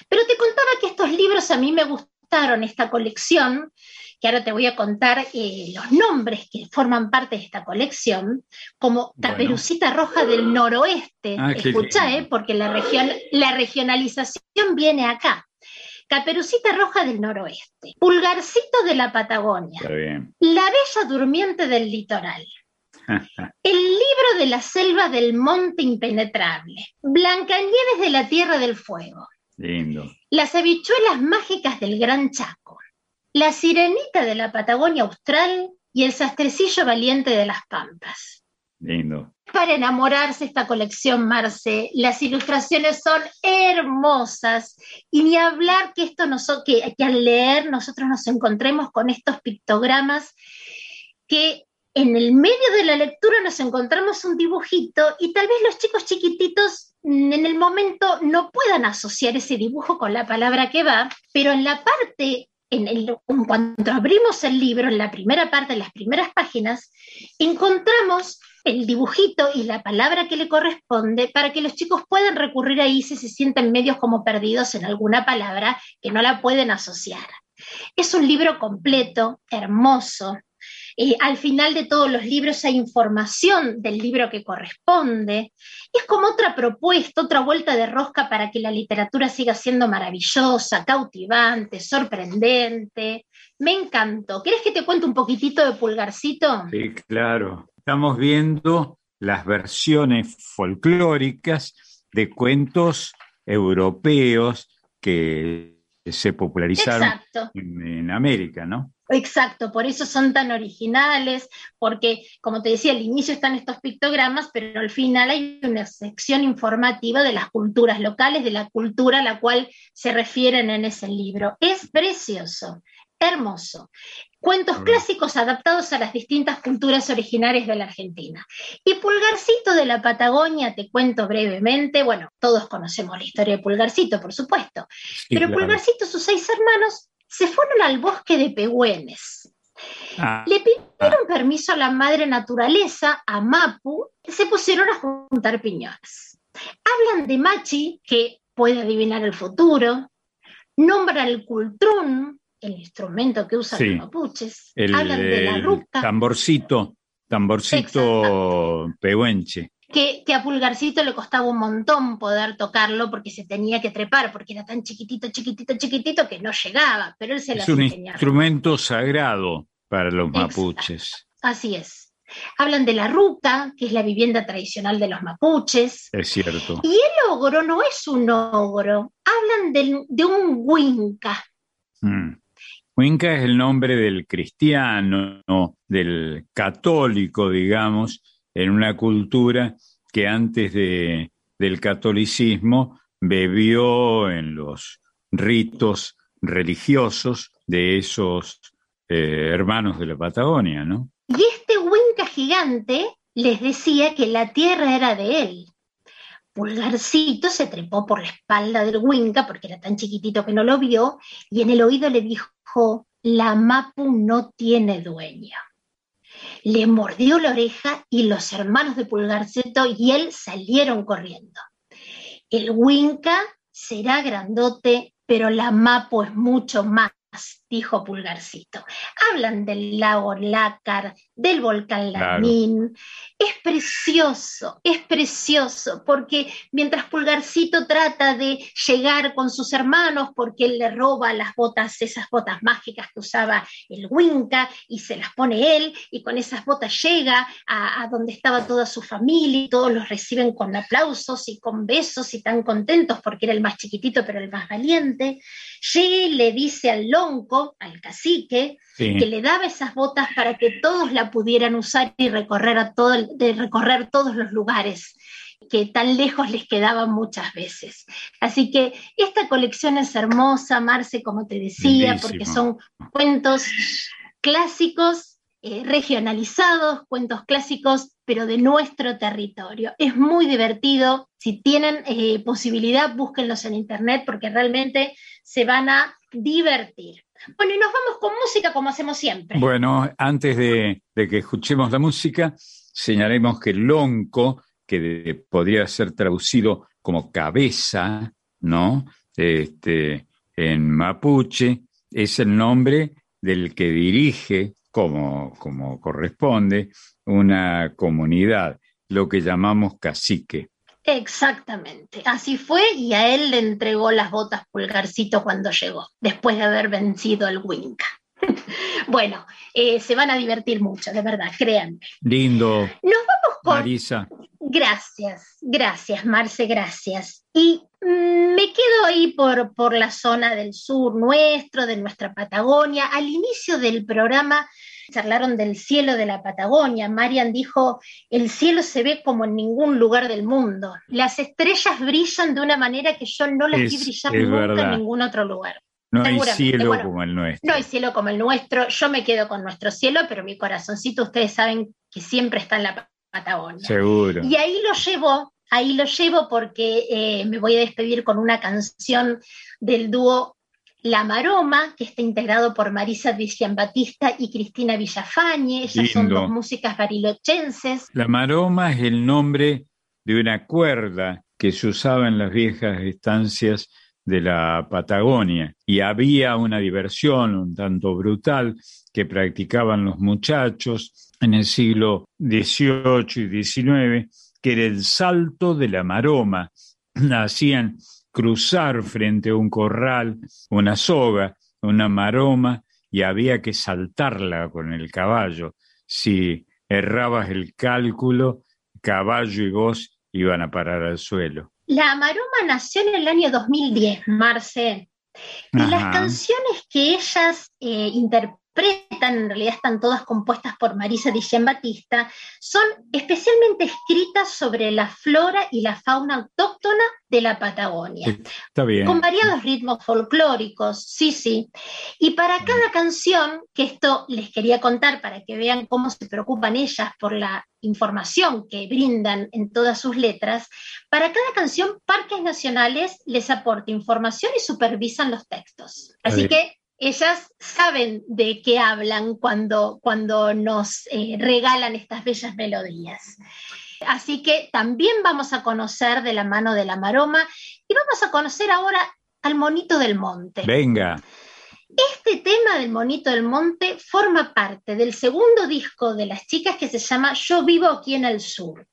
Pero te contaba que estos libros a mí me gustaron, esta colección, que ahora te voy a contar eh, los nombres que forman parte de esta colección, como
Bueno.
Caperucita Roja del Noroeste.
Ah,
Escucha, eh, porque la, región, la regionalización viene acá. Caperucita Roja del Noroeste, Pulgarcito de la Patagonia. La Bella Durmiente del Litoral, El Libro de la Selva del Monte Impenetrable, Blancanieves de la Tierra del Fuego,
Lindo.
Las Habichuelas Mágicas del Gran Chaco, La Sirenita de la Patagonia Austral y El Sastrecillo Valiente de las Pampas.
Lindo.
Para enamorarse esta colección, Marce, las ilustraciones son hermosas y ni hablar que esto nos, que, que al leer nosotros nos encontremos con estos pictogramas que en el medio de la lectura nos encontramos un dibujito y tal vez los chicos chiquititos en el momento no puedan asociar ese dibujo con la palabra que va, pero en la parte, en, cuanto abrimos el libro, en la primera parte, en las primeras páginas, encontramos el dibujito y la palabra que le corresponde para que los chicos puedan recurrir ahí si se sienten medios como perdidos en alguna palabra que no la pueden asociar. Es un libro completo, hermoso. Eh, al final de todos los libros hay información del libro que corresponde. Es como otra propuesta, otra vuelta de rosca para que la literatura siga siendo maravillosa, cautivante, sorprendente. Me encantó. ¿Quieres que te cuente un poquitito de Pulgarcito?
Sí, claro. Estamos viendo las versiones folclóricas de cuentos europeos que se popularizaron en, en América, ¿no?
Exacto, por eso son tan originales, porque como te decía, al inicio están estos pictogramas, pero al final hay una sección informativa de las culturas locales, de la cultura a la cual se refieren en ese libro. Es precioso, hermoso. Cuentos
Mm.
clásicos adaptados a las distintas culturas originarias de la Argentina. Y Pulgarcito de la Patagonia, te cuento brevemente, bueno, todos conocemos la historia de Pulgarcito, por supuesto,
Sí,
pero
claro.
Pulgarcito sus seis hermanos se fueron al bosque de Pehuen,es
Ah,
Le pidieron permiso a la madre naturaleza, a Mapu, y se pusieron a juntar piñones. Hablan de Machi, que puede adivinar el futuro, nombra el cultrún, el instrumento que usan
Sí.
los mapuches,
el,
hablan de la
el
ruca,
tamborcito, tamborcito pehuenche.
Que, que a Pulgarcito le costaba un montón poder tocarlo porque se tenía que trepar, porque era tan chiquitito, chiquitito, chiquitito que no llegaba, pero él se
Es
las
un
ingeniaba.
instrumento sagrado para los
Exacto.
mapuches.
Así es. Hablan de la ruca, que es la vivienda tradicional de los mapuches.
Es cierto.
Y el ogro no es un ogro, hablan de un huinca.
Mm. Huinca es el nombre del cristiano, no, del católico, digamos, en una cultura que antes de, del catolicismo bebió en los ritos religiosos de esos eh, hermanos de la Patagonia, ¿no?
Y este huinca gigante les decía que la tierra era de él. Pulgarcito se trepó por la espalda del Winca porque era tan chiquitito que no lo vio y en el oído le dijo, la Mapu no tiene dueño. Le mordió la oreja y los hermanos de Pulgarcito y él salieron corriendo. El Winca será grandote, pero la Mapu es mucho más dijo Pulgarcito. Hablan del lago Lácar, del volcán Lamín. Es precioso, es precioso, porque mientras Pulgarcito trata de llegar con sus hermanos, porque él le roba las botas, esas botas mágicas que usaba el Winca, y se las pone él, y con esas botas llega a, a donde estaba toda su familia, y todos los reciben con aplausos y con besos y tan contentos porque era el más chiquitito, pero el más valiente. Llega y le dice al lonco, al cacique, que le daba esas botas para que todos la pudieran usar y recorrer, a todo, de recorrer todos los lugares que tan lejos les quedaban muchas veces. Así que esta colección es hermosa, Marce, como te decía, porque son cuentos clásicos, eh, regionalizados, cuentos clásicos, pero de nuestro territorio. Es muy divertido. Si tienen eh, posibilidad, búsquenlos en internet porque realmente se van a divertir. Bueno, y nos vamos con música como hacemos siempre.
Bueno, antes de, que escuchemos la música, señalemos que lonco, que podría ser traducido como cabeza, ¿no? Este, en mapuche, es el nombre del que dirige, como, como corresponde, una comunidad, lo que llamamos cacique.
Exactamente, así fue y a él le entregó las botas pulgarcito cuando llegó, después de haber vencido al Winca. bueno, eh, se van a divertir mucho, de verdad, créanme.
Lindo.
Nos vamos con...
Marisa.
Gracias, gracias, Marce, gracias. Y mm, me quedo ahí por, por la zona del sur nuestro, de nuestra Patagonia. Al inicio del programa charlaron del cielo de la Patagonia. Marian dijo, el cielo se ve como en ningún lugar del mundo. Las estrellas brillan de una manera que yo no las vi brillar nunca en ningún otro lugar.
No hay cielo como el nuestro.
No hay cielo como el nuestro. Yo me quedo con nuestro cielo, pero mi corazoncito, ustedes saben que siempre está en la Patagonia.
Seguro.
Y ahí lo llevo, ahí lo llevo porque eh, me voy a despedir con una canción del dúo la Maroma, que está integrado por Marisa Batista y Cristina Villafañe, ellas son dos músicas barilochenses.
La Maroma es el nombre de una cuerda que se usaba en las viejas estancias de la Patagonia y había una diversión un tanto brutal que practicaban los muchachos en el siglo XVIII y XIX, que era el salto de la maroma. Hacían cruzar frente a un corral, una soga, una maroma, y había que saltarla con el caballo. Si errabas el cálculo, caballo y vos iban a parar al suelo.
La maroma nació en el año 2010, Marce. Y las canciones que ellas eh, interpretan en realidad están todas compuestas por Marisa Jean Batista, son especialmente escritas sobre la flora y la fauna autóctona de la Patagonia.
Está bien.
Con variados ritmos folclóricos, sí, sí. Y para cada canción, que esto les quería contar para que vean cómo se preocupan ellas por la información que brindan en todas sus letras, para cada canción Parques Nacionales les aporta información y supervisan los textos. Así que ellas saben de qué hablan cuando, cuando nos eh, regalan estas bellas melodías. Así que también vamos a conocer de la mano de la maroma y vamos a conocer ahora al monito del monte.
Venga.
Este tema del monito del monte forma parte del segundo disco de las chicas que se llama Yo vivo aquí en el sur.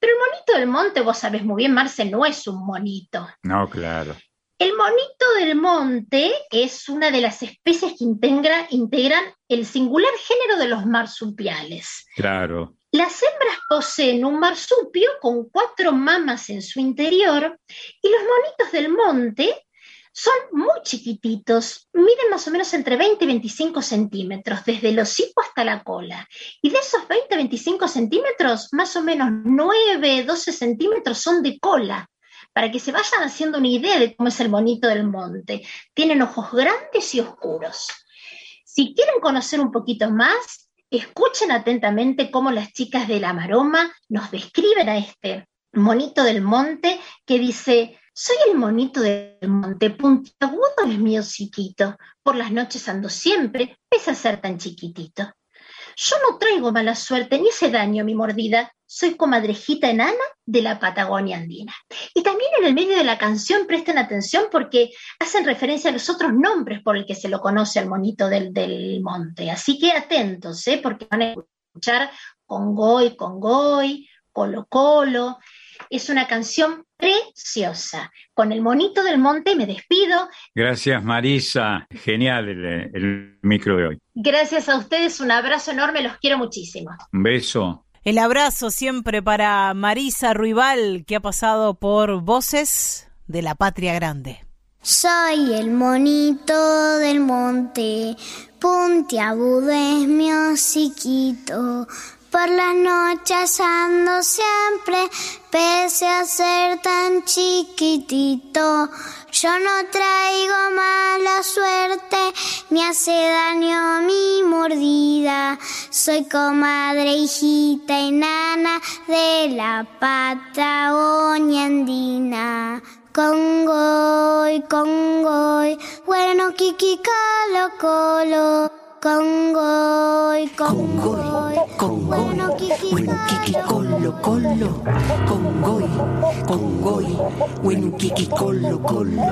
Pero el monito del monte, vos sabés muy bien, Marce, no es un monito.
No, claro.
El monito del monte es una de las especies que integra, integran el singular género de los marsupiales.
Claro.
Las hembras poseen un marsupio con cuatro mamas en su interior y los monitos del monte son muy chiquititos, miden más o menos entre 20 y 25 centímetros, desde el hocico hasta la cola. Y de esos 20 25 centímetros, más o menos 9, 12 centímetros son de cola para que se vayan haciendo una idea de cómo es el monito del monte. Tienen ojos grandes y oscuros. Si quieren conocer un poquito más, escuchen atentamente cómo las chicas de la maroma nos describen a este, monito del monte que dice, soy el monito del monte, puntiagudo es mi hociquito, por las noches ando siempre, pese a ser tan chiquitito. Yo no traigo mala suerte ni ese daño mi mordida, soy comadrejita enana de la Patagonia andina. Y también en el medio de la canción presten atención porque hacen referencia a los otros nombres por el que se lo conoce al monito del, del monte. Así que atentos, ¿eh? porque van a escuchar Congoy, Congoy, Colo Colo. Es una canción preciosa. Con el monito del monte me despido.
Gracias Marisa, genial el, el micro de hoy.
Gracias a ustedes, un abrazo enorme, los quiero muchísimo.
Un beso.
El abrazo siempre para Marisa Ruibal, que ha pasado por Voces de la Patria Grande.
Soy el monito del monte, puntiagudo es mi hociquito. Por las noches ando siempre, pese a ser tan chiquitito. Yo no traigo mala suerte, ni hace daño mi mordida. Soy comadre, hijita y nana de la Patagonia andina. Congoy, congoy, bueno, kiki, colo, colo. Congoy, congoy,
congoy, bueno, kiki, colo, colo. Congoy, congoy, bueno, kiki, colo, colo.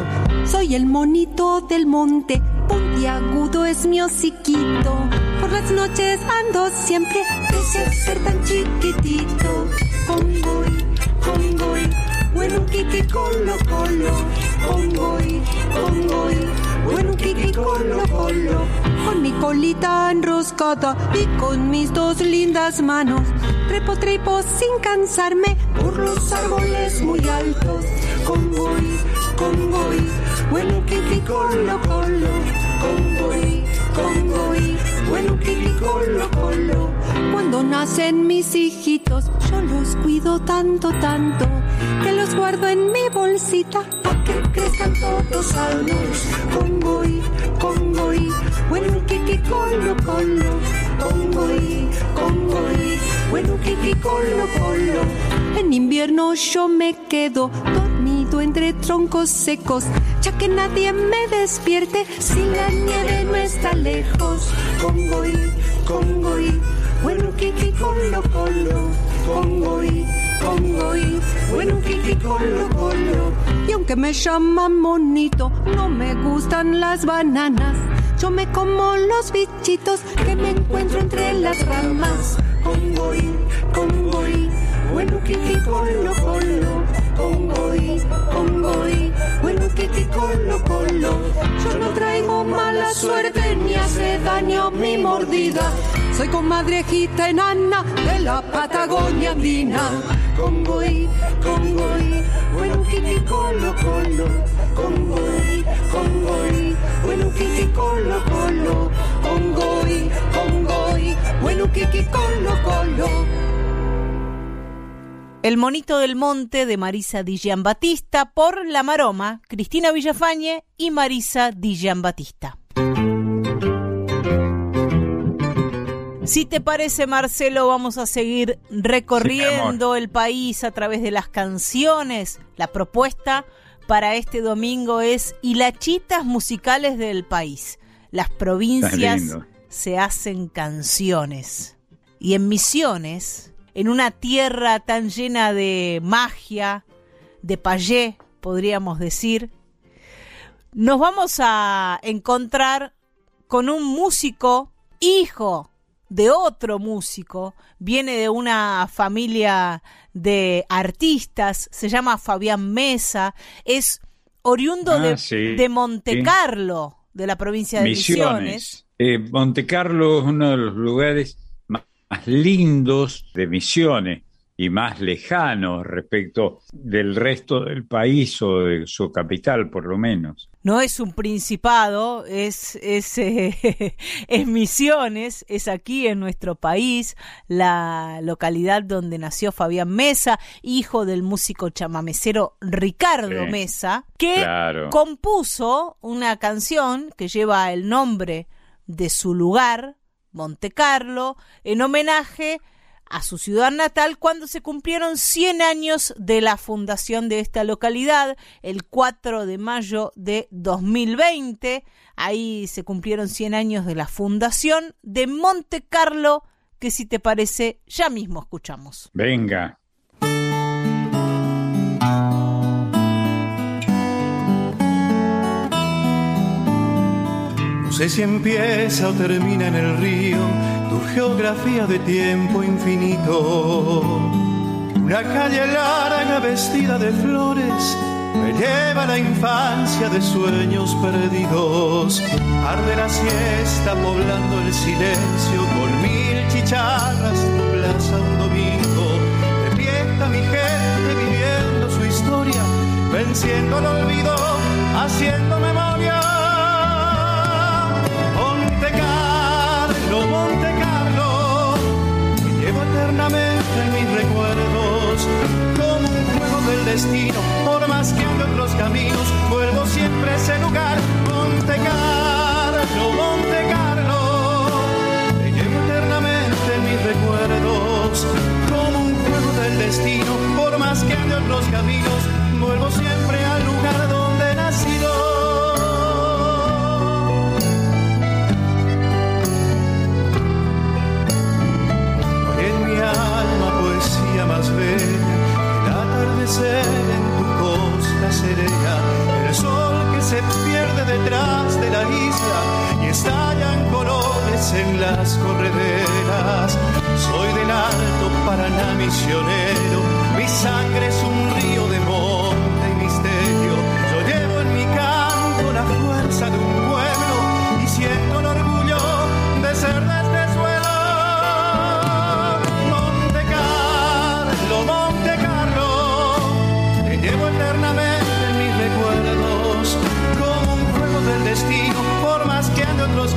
Soy el monito del monte, puntiagudo es mi hociquito. Por las noches ando siempre, pese a ser tan chiquitito. Congoy, congoy, bueno, kiki, colo, colo. Congoy, congoy, bueno, kiki, colo, colo. Con mi colita enroscada y con mis dos lindas manos, trepo, trepo sin cansarme por los árboles muy altos. Congoy, congoy, bueno, kiki, colo, colo. Congoy, congoy, bueno, kiki, colo, colo. Cuando nacen mis hijitos, yo los cuido tanto, tanto, que los guardo en mi bolsita para que crezcan todos sanos. Congoy, congoy, bueno, kiki, colo, colo. Congoy, congoy, bueno, kiki, colo, colo. En invierno yo me quedo entre troncos secos, ya que nadie me despierte si la nieve no está lejos. Congoy, congoy, bueno, kiki, colo, colo. Congoy, congoy, bueno, kiki, colo, colo. Y aunque me llaman monito, no me gustan las bananas. Yo me como los bichitos que me encuentro entre las ramas. Congoy, congoy, bueno, kiki, colo, colo. Congoy, congoy, bueno, kiki, colo, colo. Yo no traigo mala suerte ni hace daño mi mordida. Soy comadrejita enana de la Patagonia andina. Congoy, congoy, bueno, kiki, colo, colo. Congoy, congoy, bueno, kiki, colo, colo. Congoy, congoy, bueno, kiki, colo, colo.
El monito del monte de Marisa Di Batista por La Maroma, Cristina Villafañe y Marisa Di Batista. Si te parece, Marcelo, vamos a seguir recorriendo
Sí,
el país a través de las canciones. La propuesta para este domingo es hilachitas musicales del país. Las provincias se hacen canciones. Y en Misiones, en una tierra tan llena de magia, de payé, podríamos decir, nos vamos a encontrar con un músico, hijo de otro músico, viene de una familia de artistas, se llama Fabián Mesa, es oriundo
Ah,
de,
sí,
de Monte
sí.
Carlo, de la provincia de Misiones.
Misiones. Eh, Monte Carlo es uno de los lugares más, lindos de Misiones y más lejanos respecto del resto del país o de su capital, por lo menos.
No es un principado, es, es, eh, es Misiones, es aquí en nuestro país, la localidad donde nació Fabián Mesa, hijo del músico chamamecero Ricardo
Sí,
Mesa, que
claro.
compuso una canción que lleva el nombre de su lugar, Monte Carlo, en homenaje a su ciudad natal cuando se cumplieron 100 años de la fundación de esta localidad, el 4 de mayo de 2020. Ahí se cumplieron 100 años de la fundación de Monte Carlo, que si te parece, ya mismo escuchamos.
Venga.
Sé si empieza o termina en el río tu geografía de tiempo infinito. Una calle larga vestida de flores me lleva a la infancia de sueños perdidos. Arde la siesta poblando el silencio con mil chicharras tu plaza un domingo. De mi gente viviendo su historia, venciendo el olvido, haciendo memoria. En mis recuerdos como un juego del destino. Por más que ande otros caminos, vuelvo siempre a ese lugar. Monte Carlo, Monte Carlo, eternamente en mis recuerdos como un juego del destino. Por más que ande otros caminos, vuelvo siempre más bella, el atardecer en tu costa serena, el sol que se pierde detrás de la isla y estallan colores en las correderas. Soy del alto Paraná misionero, mi sangre es un río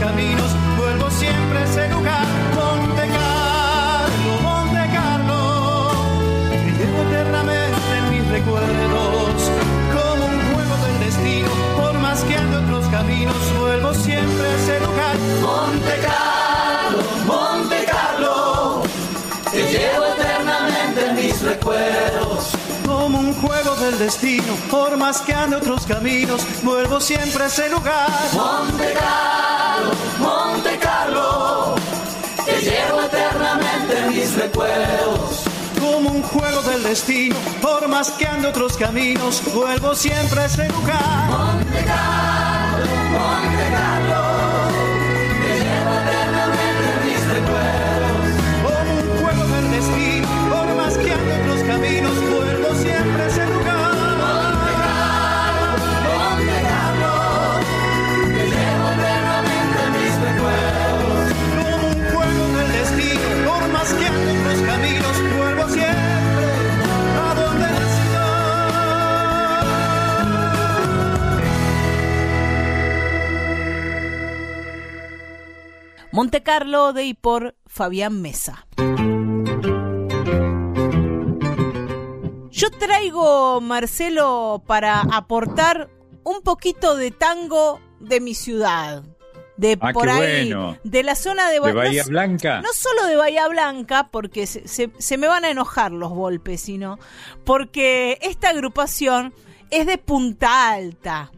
caminos, vuelvo siempre a ese lugar. Monte Carlo, Monte Carlo, te llevo eternamente en mis recuerdos como un juego del destino. Por más que ande otros caminos, vuelvo siempre a ese lugar. Monte Carlo, Monte Carlo. Te llevo eternamente en mis recuerdos. Como un juego del destino, por más que ande otros caminos, vuelvo siempre a ese lugar. Monte Como un juego del destino, por más que ande otros caminos, vuelvo siempre a ese lugar. Monte Carlo, Monte Carlo. Monte Carlo
de y por Fabián Mesa. Yo traigo, Marcelo, para aportar un poquito de tango de mi ciudad. De
Ah,
por ahí,
bueno.
de la zona de, Ba-
¿De Bahía
no,
Blanca?
No solo de Bahía Blanca, porque se, se- se me van a enojar los golpes, sino porque esta agrupación es de Punta Alta,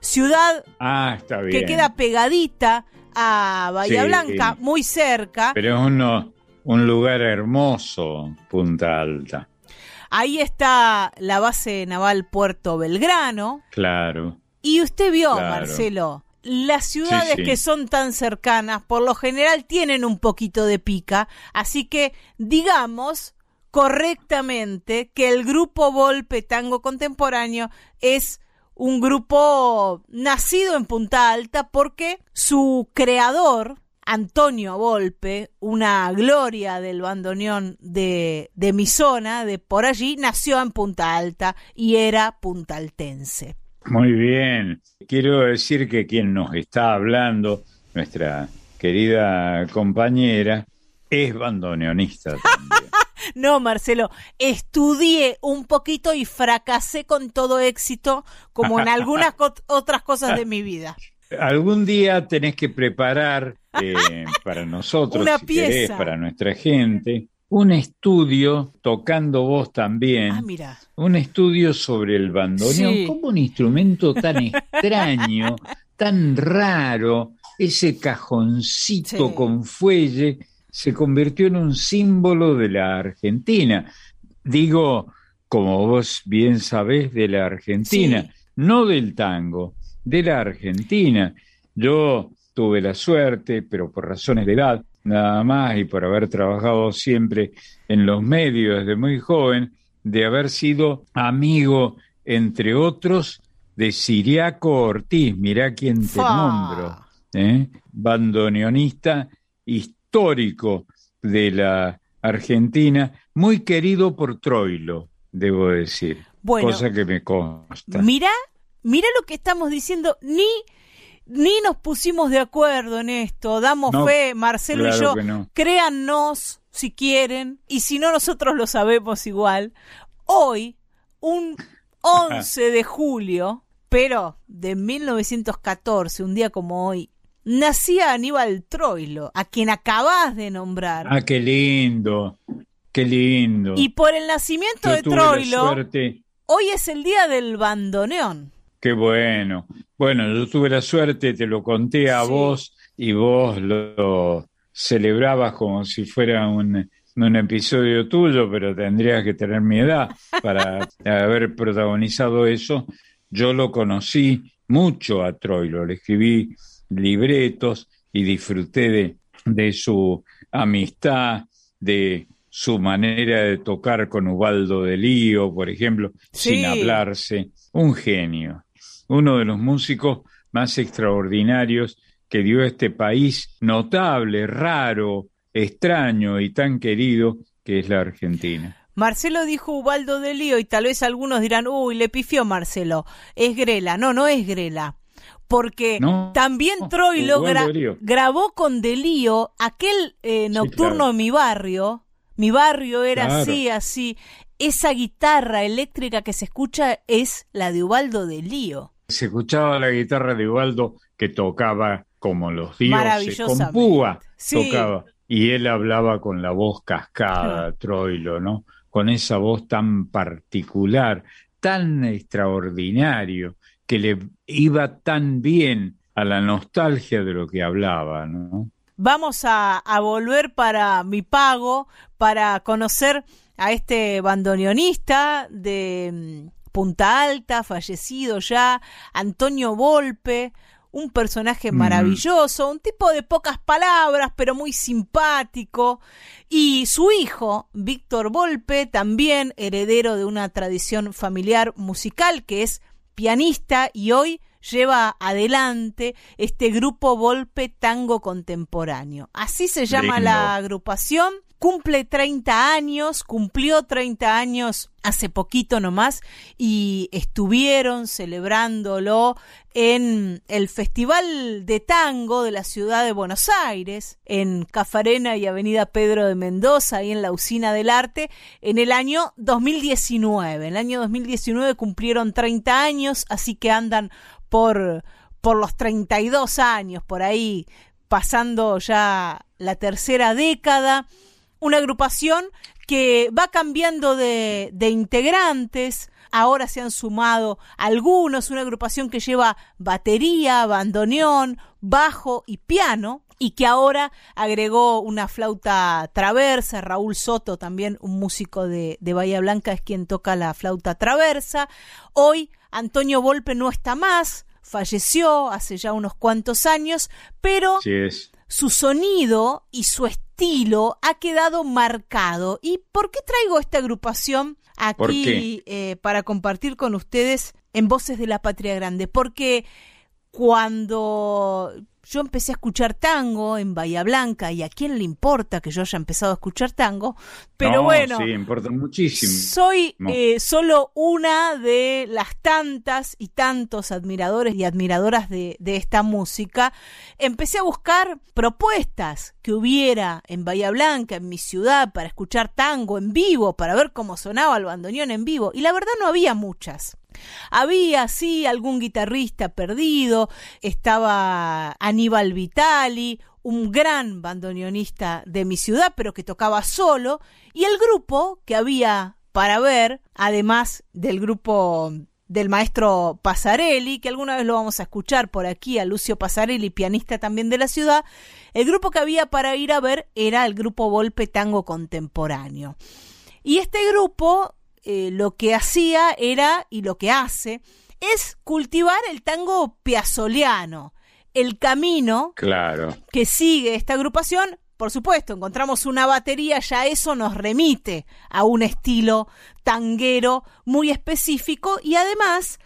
ciudad
Ah, está bien.
que queda pegadita a Bahía
Sí.
Blanca, muy cerca.
Pero es uno, un lugar hermoso, Punta Alta.
Ahí está la base naval Puerto Belgrano.
Claro.
Y usted vio,
Claro.
Marcelo, las ciudades
Sí, sí.
que son tan cercanas, por lo general tienen un poquito de pica, así que digamos correctamente que el grupo Volpe Tango Contemporáneo es un grupo nacido en Punta Alta porque su creador, Antonio Volpe, una gloria del bandoneón de, de mi zona, de por allí, nació en Punta Alta y era puntaltense.
Muy bien. Quiero decir que quien nos está hablando, nuestra querida compañera, es bandoneonista también.
No, Marcelo, estudié un poquito y fracasé con todo éxito, como en algunas co- otras cosas de mi vida.
Algún día tenés que preparar eh, para nosotros,
Una
si querés,
pieza.
para nuestra gente, un estudio, tocando vos también,
Ah, mira.
un estudio sobre el bandoneón,
Sí.
como un instrumento tan extraño, tan raro, ese cajoncito
Sí.
con fuelle, se convirtió en un símbolo de la Argentina. Digo, como vos bien sabés, de la Argentina,
Sí.
no del tango, de la Argentina. Yo tuve la suerte, pero por razones de edad, nada más, y por haber trabajado siempre en los medios desde muy joven, de haber sido amigo, entre otros, de Siriaco Ortiz, mirá quién te
Fa.
nombro, ¿eh? bandoneonista histórico de la Argentina, muy querido por Troilo, debo decir,
Bueno.
cosa que me consta.
Mira, mira lo que estamos diciendo. Ni, ni nos pusimos de acuerdo en esto. Damos
No,
fe, Marcelo y yo.
no.
Créannos si quieren. Y si no, nosotros lo sabemos igual. Hoy, un 11 de julio, pero de 1914, un día como hoy, nacía Aníbal Troilo, a quien acabas de nombrar.
Ah, qué lindo, qué lindo.
Y por el nacimiento
Yo
de Troilo, hoy es el día del bandoneón.
qué bueno. Bueno, yo tuve la suerte, te lo conté a
Sí.
vos y vos lo celebrabas como si fuera un, un episodio tuyo, pero tendrías que tener mi edad para haber protagonizado eso. Yo lo conocí mucho a Troilo, le escribí libretos y disfruté de, de su amistad, de su manera de tocar con Ubaldo de Lío, por ejemplo,
Sí.
sin hablarse. Un genio, uno de los músicos más extraordinarios que dio este país, notable, raro, extraño y tan querido que es la Argentina.
Marcelo dijo Ubaldo de Lío y tal vez algunos dirán, uy, le pifió Marcelo, es Grela. No, no es Grela. Porque
No,
también
no,
Troilo gra-
Lío.
grabó con De Lío aquel eh, nocturno
claro.
en mi barrio. Mi barrio era
Claro.
así, así. Esa guitarra eléctrica que se escucha es la de Ubaldo de Lío.
Se escuchaba la guitarra de Ubaldo que tocaba como los dioses, con púa
Sí.
tocaba. Y él hablaba con la voz cascada, Troilo, ¿no? Con esa voz tan particular, tan extraordinario, que le iba tan bien a la nostalgia de lo que hablaba, ¿no?
Vamos a, a volver para mi pago, para conocer a este bandoneonista de mm, Punta Alta, fallecido ya, Antonio Volpe, un personaje maravilloso, un tipo de pocas palabras, pero muy simpático, y su hijo, Víctor Volpe, también heredero de una tradición familiar musical, que es pianista y hoy lleva adelante este grupo Volpe Tango Contemporáneo. Así se llama la agrupación. Cumple 30 años, cumplió 30 años hace poquito nomás y estuvieron celebrándolo en el Festival de Tango de la ciudad de Buenos Aires, en Cafarena y Avenida Pedro de Mendoza, ahí en la Usina del Arte, en el año 2019. En el año 2019 cumplieron 30 años, así que andan por, por los 32 años, por ahí, pasando ya la tercera década. Una agrupación que va cambiando de, de integrantes. Ahora se han sumado algunos, una agrupación que lleva batería, bandoneón, bajo y piano, y que ahora agregó una flauta traversa. Raúl Soto, también un músico de, de Bahía Blanca, es quien toca la flauta traversa. Hoy Antonio Volpe no está más, falleció hace ya unos cuantos años, pero
es.
su sonido y su estilo ha quedado marcado. ¿Y por qué traigo esta agrupación
¿Por
aquí eh, para compartir con ustedes en Voces de la Patria Grande? Porque cuando yo empecé a escuchar tango en Bahía Blanca, y a quién le importa que yo haya empezado a escuchar tango, pero
No,
bueno,
Sí, importa muchísimo.
soy eh, solo una de las tantas y tantos admiradores y admiradoras de, de esta música. Empecé a buscar propuestas que hubiera en Bahía Blanca, en mi ciudad, para escuchar tango en vivo, para ver cómo sonaba el bandoneón en vivo. Y la verdad no había muchas. Había, sí, algún guitarrista perdido, estaba Aníbal Vitali, un gran bandoneonista de mi ciudad, pero que tocaba solo, y el grupo que había para ver, además del grupo del maestro Pasarelli, que alguna vez lo vamos a escuchar por aquí, a Lucio Pasarelli, pianista también de la ciudad, el grupo que había para ir a ver era el grupo Volpe Tango Contemporáneo. Y este grupo eh, lo que hacía era, y lo que hace, es cultivar el tango piazoliano, el camino
claro.
que sigue esta agrupación por supuesto, encontramos una batería, ya eso nos remite a un estilo tanguero muy específico y además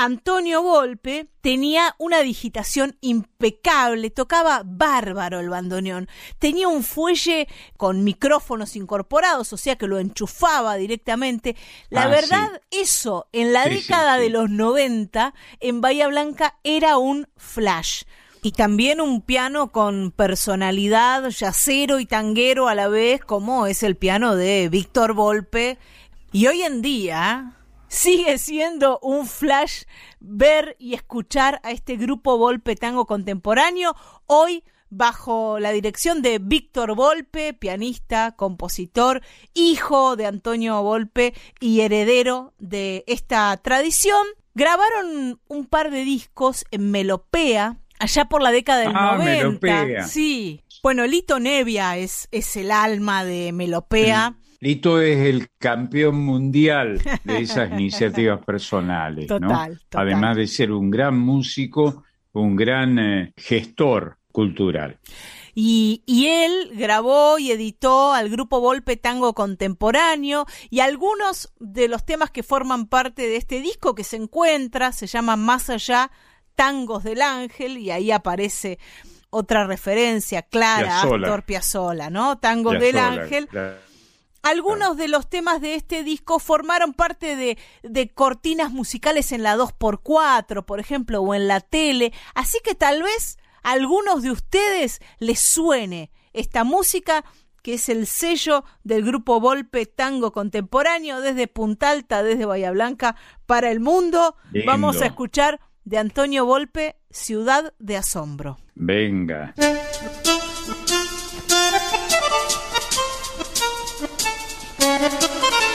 Antonio Volpe tenía una digitación impecable, tocaba bárbaro el bandoneón, tenía un fuelle con micrófonos incorporados, o sea que lo enchufaba directamente. La
Ah,
verdad, eso en la
sí,
década
sí.
de los 90 en Bahía Blanca era un flash. Y también un piano con personalidad yacero y tanguero a la vez, como es el piano de Víctor Volpe. Y hoy en día sigue siendo un flash ver y escuchar a este grupo Volpe Tango Contemporáneo. Hoy bajo la dirección de Víctor Volpe, pianista, compositor, hijo de Antonio Volpe y heredero de esta tradición. Grabaron un par de discos en Melopea, allá por la década del
Ah,
90.
Melopea.
Sí. Bueno, Lito Nevia es, es el alma de Melopea.
Lito es el campeón mundial de esas iniciativas personales, ¿no?
Total, total.
Además de ser un gran músico, un gran eh, gestor cultural.
Y, y él grabó y editó al grupo Volpe Tango Contemporáneo y algunos de los temas que forman parte de este disco que se encuentra se llaman Más allá, Tangos del Ángel y ahí aparece otra referencia clara a
Piazzolla.
Astor Piazzolla, ¿no? Tangos del Ángel.
claro.
Algunos de los temas de este disco formaron parte de, de cortinas musicales en la 2x4, por ejemplo, o en la tele, así que tal vez a algunos de ustedes les suene esta música que es el sello del grupo Volpe Tango Contemporáneo desde Punta Alta, desde Bahía Blanca para el mundo.
Lindo.
Vamos a escuchar de Antonio Volpe, Ciudad de Asombro.
Venga.
Ciudad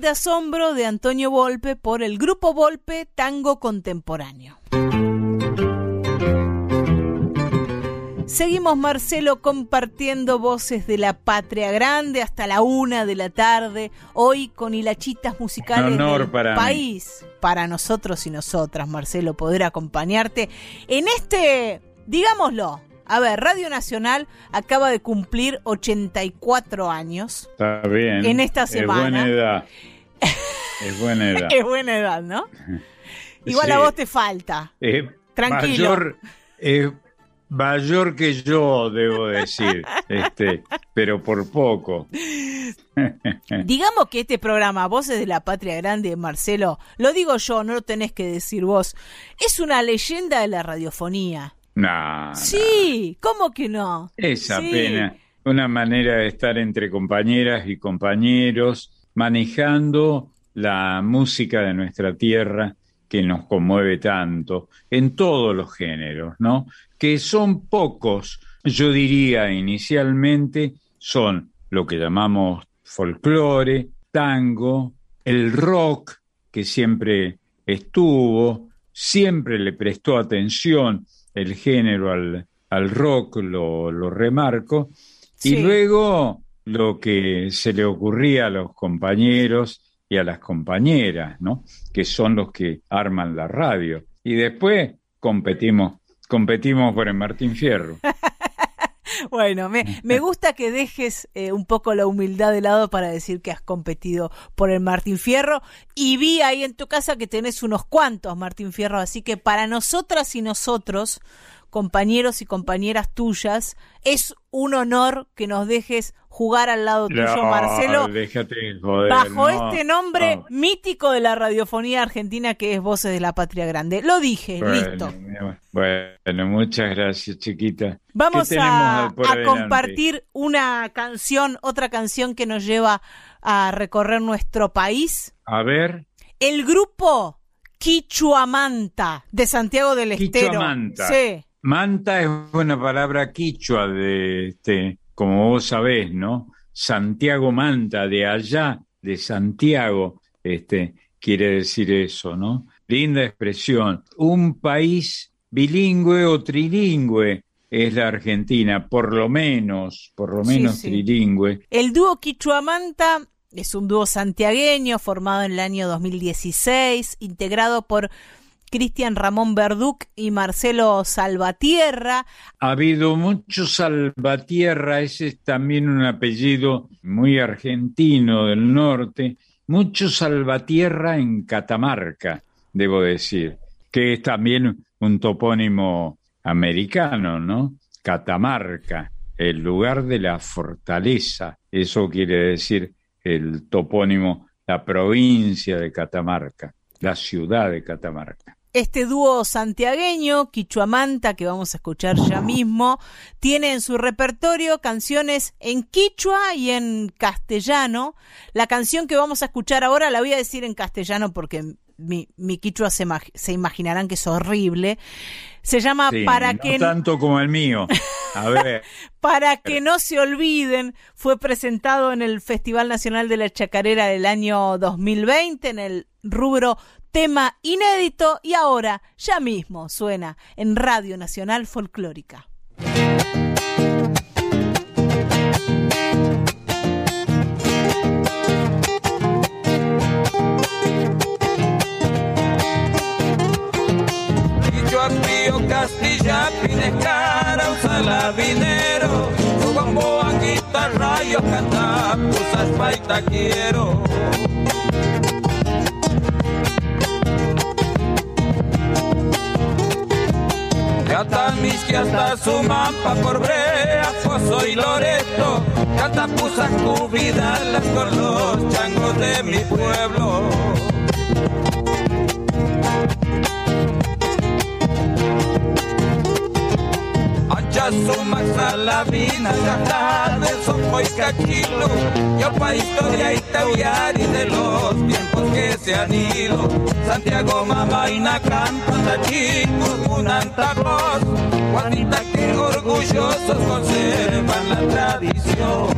de Asombro de Antonio Volpe por el Grupo Volpe Tango Contemporáneo. Seguimos, Marcelo, compartiendo voces de la patria grande hasta la una de la tarde, hoy con hilachitas musicales del
para mí.
país. Para nosotros y nosotras, Marcelo, poder acompañarte en este, digámoslo, a ver, Radio Nacional acaba de cumplir 84 años.
Está bien.
En esta
Es
semana.
buena edad. Es buena edad.
Es buena edad, ¿no? Igual
Sí.
a vos te falta.
Eh,
Tranquilo.
Mayor, eh, mayor que yo, debo decir, este, pero por poco.
Digamos que este programa, Voces de la Patria Grande, Marcelo, lo digo yo, no lo tenés que decir vos, es una leyenda de la radiofonía.
Nah,
Sí, ¿cómo que no?
Es
Sí.
apenas una manera de estar entre compañeras y compañeros, manejando la música de nuestra tierra que nos conmueve tanto, en todos los géneros, ¿no? Que son pocos, yo diría inicialmente, son lo que llamamos folclore, tango, el rock, que siempre estuvo, siempre le prestó atención el género al, al rock, lo, lo remarco,
Sí.
y luego lo que se le ocurría a los compañeros y a las compañeras, ¿no? Que son los que arman la radio. Y después competimos, competimos por el Martín Fierro.
Bueno, me, me gusta que dejes eh, un poco la humildad de lado para decir que has competido por el Martín Fierro. Y vi ahí en tu casa que tenés unos cuantos Martín Fierro, así que para nosotras y nosotros, compañeros y compañeras tuyas, es un honor que nos dejes jugar al lado tuyo,
No,
Marcelo,
déjate joder,
bajo
no,
este nombre
no.
mítico de la radiofonía argentina que es Voces de la Patria Grande. Lo dije,
Bueno,
listo.
Bueno, muchas gracias, chiquita.
Vamos
¿Qué tenemos
a, compartir una canción, otra canción que nos lleva a recorrer nuestro país.
A ver,
El grupo Quichuamanta de Santiago del Estero.
Quichuamanta.
Sí.
Manta es una palabra quichua de este, como vos sabés, ¿no? Santiago Manta, de allá, de Santiago, este, quiere decir eso, ¿no? Linda expresión. Un país bilingüe o trilingüe es la Argentina, por lo menos, por lo
Sí,
menos
sí.
trilingüe.
El dúo Quichuamanta es un dúo santiagueño formado en el año 2016, integrado por Cristian Ramón Verduc y Marcelo Salvatierra.
Ha habido mucho Salvatierra, ese es también un apellido muy argentino del norte, mucho Salvatierra en Catamarca, debo decir, que es también un topónimo americano, ¿no? Catamarca, el lugar de la fortaleza, eso quiere decir el topónimo, la provincia de Catamarca, la ciudad de Catamarca.
Este dúo santiagueño, Quichuamanta, que vamos a escuchar ya mismo, tiene en su repertorio canciones en quichua y en castellano. La canción que vamos a escuchar ahora la voy a decir en castellano porque mi, mi quichua se, imag- se imaginarán que es horrible. Se llama
Sí,
Para
no
que
tanto como el mío. A ver.
para que no se olviden, fue presentado en el Festival Nacional de la Chacarera del año 2020 en el rubro tema inédito y ahora ya mismo suena en Radio Nacional Folclórica.
Castilla, pinescara, un salabinero, su guitarra, rayos, canta, paita, quiero. Canta Misque hasta su mampa por brea, Pozo y Loreto, canta pusas, cubidalas con los changos de mi pueblo. Ancha suma salavina, cata de sopo y cachilo, yo pa' historia y este anilo Santiago mamaina canta chicos un antacos Juanita que orgullosos conservan la tradición.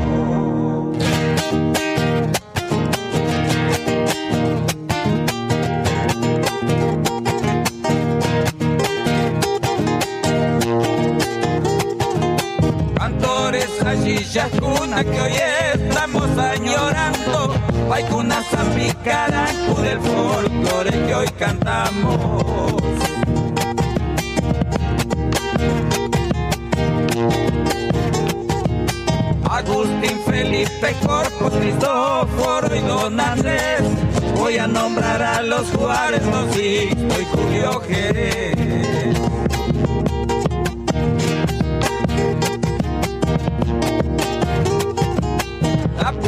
Cantores allí ya cuna que hoy estamos añorando. Paikuna Zambicarancu del folclore que hoy cantamos. Agustín, Felipe, Corpus, Cristóforo y Don Andrés. Voy a nombrar a los Juárez, los y Julio Jerez.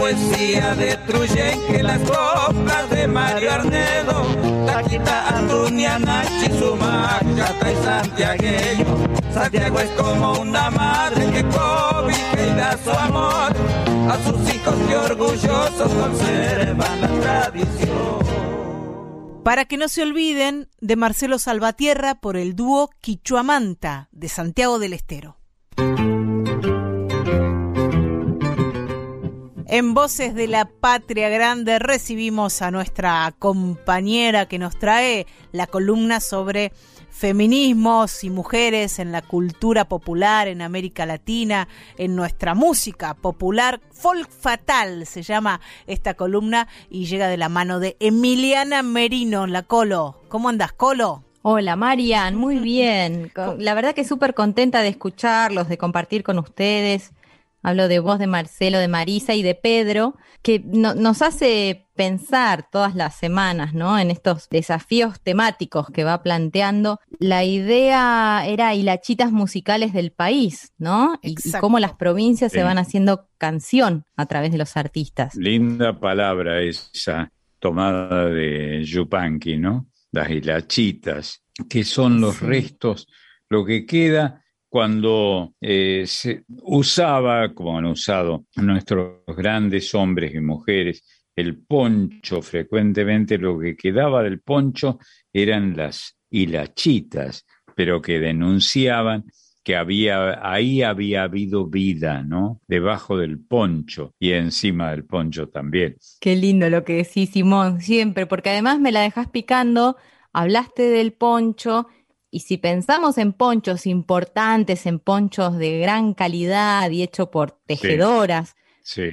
Poesía de Truyen, las coplas de Mario Arnedo, Taquita, Antunia, Nachi, Sumacata y Santiagueño. Santiago es como una madre que cobija y da su amor a sus hijos que orgullosos conservan la tradición.
Para que no se olviden de Marcelo Salvatierra por el dúo Quichuamanta de Santiago del Estero. En Voces de la Patria Grande recibimos a nuestra compañera que nos trae la columna sobre feminismos y mujeres en la cultura popular en América Latina, en nuestra música popular. Folk Fatal se llama esta columna y llega de la mano de Emiliana Merino, la Colo. ¿Cómo andas, Colo?
Hola Marian, muy bien. La verdad que súper contenta de escucharlos, de compartir con ustedes. Hablo de vos, de Marcelo, de Marisa y de Pedro, que nos hace pensar todas las semanas, ¿no? En estos desafíos temáticos que va planteando. La idea era hilachitas musicales del país, ¿no? Y, cómo las provincias se van haciendo canción a través de los artistas.
Linda palabra esa tomada de Yupanqui, ¿no? Las hilachitas, que son los restos, lo que queda cuando eh, se usaba, como han usado nuestros grandes hombres y mujeres, el poncho, frecuentemente lo que quedaba del poncho eran las hilachitas, pero que denunciaban que había ahí había habido vida, ¿no? Debajo del poncho y encima del poncho también.
Qué lindo lo que decís, Simón, siempre, porque además me la dejas picando, hablaste del poncho y si pensamos en ponchos importantes, en ponchos de gran calidad y hecho por tejedoras,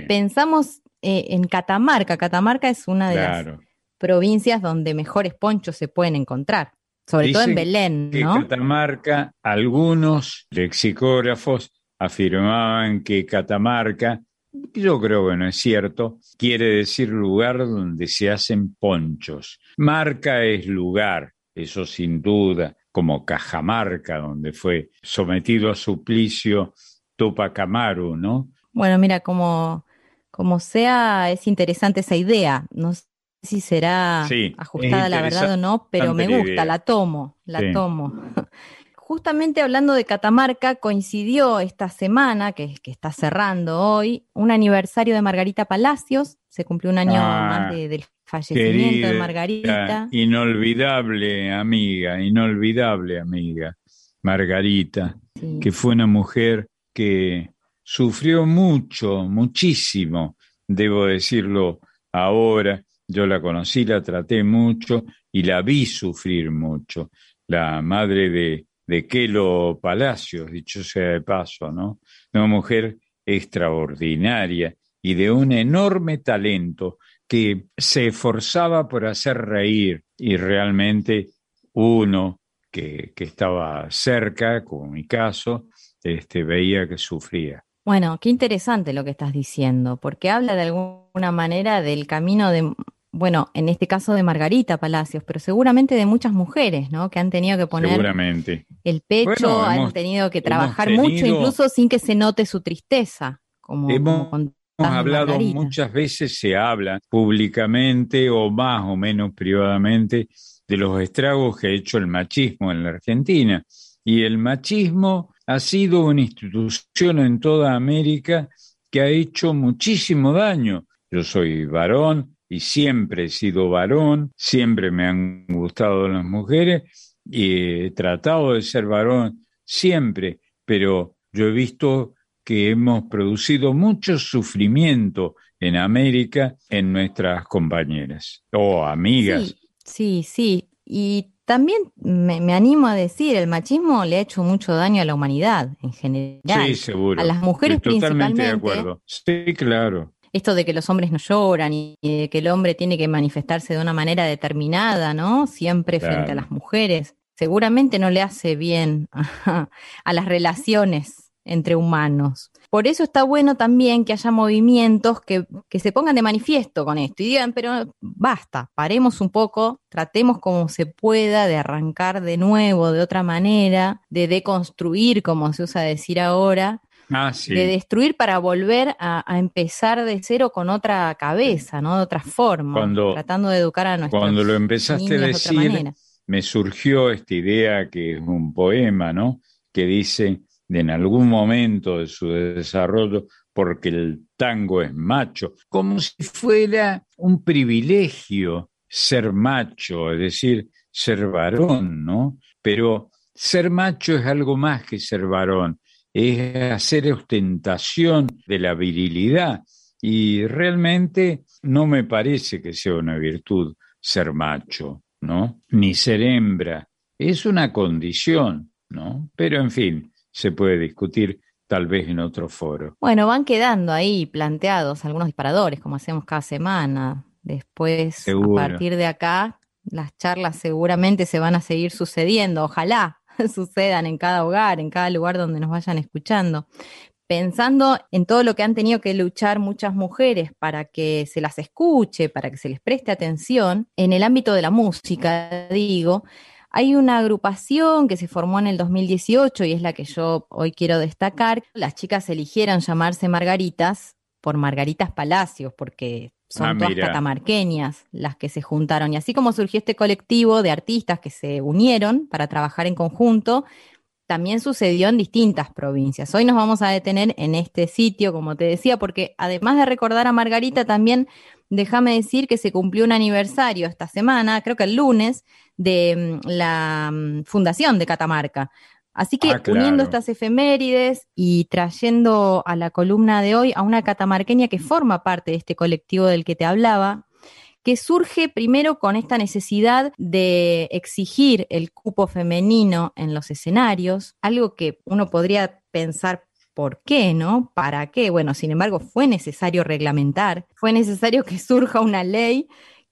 pensamos eh, en Catamarca. Catamarca es una de las provincias donde mejores ponchos se pueden encontrar, sobre todo en Belén.
¿no? Que Catamarca, algunos lexicógrafos afirmaban que Catamarca, yo creo que no es cierto, quiere decir lugar donde se hacen ponchos. Marca es lugar, eso sin duda como Cajamarca, donde fue sometido a suplicio Tupac Amaru, ¿no?
Bueno, mira, como, como sea, es interesante esa idea. No sé si será ajustada a la verdad o no, pero me gusta, la tomo, la tomo. Justamente hablando de Catamarca, coincidió esta semana, que, que, está cerrando hoy, un aniversario de Margarita Palacios. Se cumplió un año ah, más de, del fallecimiento de Margarita.
Inolvidable amiga, inolvidable amiga, Margarita, que fue una mujer que sufrió mucho, muchísimo, debo decirlo ahora. Yo la conocí, la traté mucho y la vi sufrir mucho. La madre de, de Kelo Palacios, dicho sea de paso, ¿no? Una mujer extraordinaria y de un enorme talento que se esforzaba por hacer reír y realmente uno que, estaba cerca, como mi caso, este, veía que sufría.
Bueno, qué interesante lo que estás diciendo, porque habla de alguna manera del camino de, bueno, en este caso de Margarita Palacios, pero seguramente de muchas mujeres, ¿no? Que han tenido que poner el pecho, han tenido que trabajar mucho, incluso sin que se note su tristeza, como, como
Hemos hablado muchas veces, se habla públicamente o más o menos privadamente de los estragos que ha hecho el machismo en la Argentina. Y el machismo ha sido una institución en toda América que ha hecho muchísimo daño. Yo soy varón y siempre he sido varón, siempre me han gustado las mujeres y he tratado de ser varón siempre, pero yo he visto que hemos producido mucho sufrimiento en América en nuestras compañeras o amigas.
Sí, sí, Y también me, me animo a decir, el machismo le ha hecho mucho daño a la humanidad en general.
Sí, seguro.
A las mujeres
Estoy totalmente de acuerdo. Sí, claro.
Esto de que los hombres no lloran y de que el hombre tiene que manifestarse de una manera determinada, ¿no? Siempre frente a las mujeres. Seguramente no le hace bien a, las relaciones entre humanos. Por eso está bueno también que haya movimientos que, que se pongan de manifiesto con esto y digan, pero basta, paremos un poco, tratemos como se pueda de arrancar de nuevo, de otra manera, de deconstruir, como se usa decir ahora,
Ah, sí.
de destruir para volver a, a empezar de cero con otra cabeza, ¿no? De otra forma,
Cuando-
tratando de educar a nuestros
Cuando lo empezaste a decir, me surgió esta idea que es un poema, ¿no? Que dice, de en algún momento de su desarrollo, porque el tango es macho, como si fuera un privilegio ser macho, es decir, ser varón, ¿no? Pero ser macho es algo más que ser varón, es hacer ostentación de la virilidad y realmente no me parece que sea una virtud ser macho, ¿no? Ni ser hembra. Es una condición, ¿no? Pero en fin, se puede discutir tal vez en otro foro.
Bueno, van quedando ahí planteados algunos disparadores, como hacemos cada semana. Después,
Seguro.
a partir de acá, las charlas seguramente se van a seguir sucediendo. Ojalá sucedan en cada hogar, en cada lugar donde nos vayan escuchando. Pensando en todo lo que han tenido que luchar muchas mujeres para que se las escuche, para que se les preste atención, en el ámbito de la música, digo, hay una agrupación que se formó en el 2018 y es la que yo hoy quiero destacar. Las chicas eligieron llamarse Margaritas por Margaritas Palacios, porque son
Ah,
todas catamarqueñas las que se juntaron. Y así como surgió este colectivo de artistas que se unieron para trabajar en conjunto, también sucedió en distintas provincias. Hoy nos vamos a detener en este sitio, como te decía, porque además de recordar a Margarita, también déjame decir que se cumplió un aniversario esta semana, creo que el lunes, de mm, la mm, fundación de Catamarca. Así que
Ah, claro.
uniendo estas efemérides y trayendo a la columna de hoy a una catamarqueña que forma parte de este colectivo del que te hablaba, que surge primero con esta necesidad de exigir el cupo femenino en los escenarios, algo que uno podría pensar ¿Por qué, no? ¿Para qué? Bueno, sin embargo, fue necesario reglamentar, fue necesario que surja una ley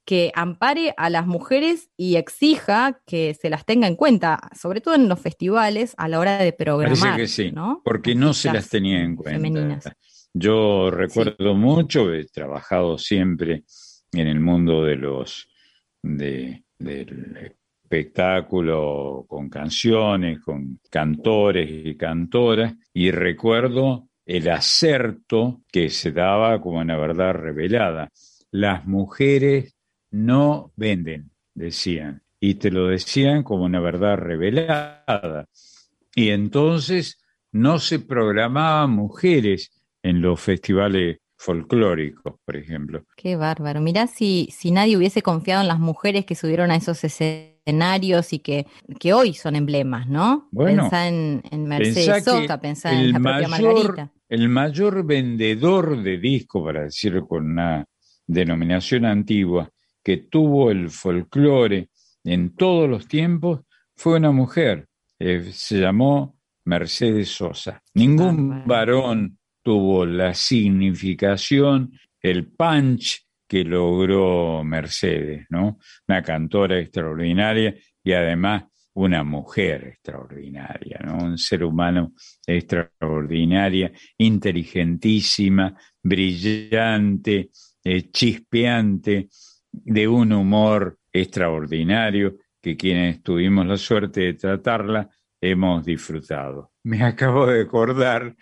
que ampare a las mujeres y exija que se las tenga en cuenta, sobre todo en los festivales, a la hora de programar.
Parece que sí,
¿no?
porque no se las tenía en cuenta.
femeninas.
Yo recuerdo mucho, he trabajado siempre en el mundo de los de, del espectáculo con canciones, con cantores y cantoras, y recuerdo el acerto que se daba como una verdad revelada. Las mujeres no venden, decían, y te lo decían como una verdad revelada. Y entonces no se programaban mujeres en los festivales folclóricos, por ejemplo.
Qué bárbaro. Mirá si, si nadie hubiese confiado en las mujeres que subieron a esos escenarios y que, que hoy son emblemas, ¿no?
Bueno,
pensá en, en
Pensá
Mercedes Sosa, pensá en la propia
mayor-
Margarita.
El mayor vendedor de discos, para decirlo con una denominación antigua, que tuvo el folclore en todos los tiempos fue una mujer. Eh, se llamó Mercedes Sosa. Ningún varón tuvo la significación, el punch que logró Mercedes, ¿no? Una cantora extraordinaria y además una mujer extraordinaria, ¿no? Un ser humano extraordinaria, inteligentísima, brillante, eh, chispeante, de un humor extraordinario que quienes tuvimos la suerte de tratarla hemos disfrutado. Me acabo de acordar,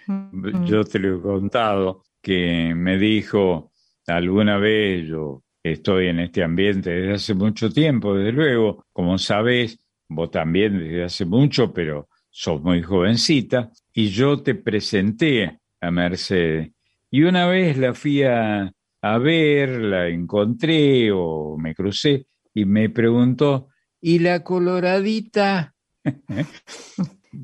yo te lo he contado, que me dijo alguna vez, yo estoy en este ambiente desde hace mucho tiempo, desde luego, como sabes, vos también desde hace mucho, pero sos muy jovencita, y yo te presenté a Mercedes. Y una vez la fui a, a ver, la encontré o me crucé y me preguntó, ¿y la coloradita?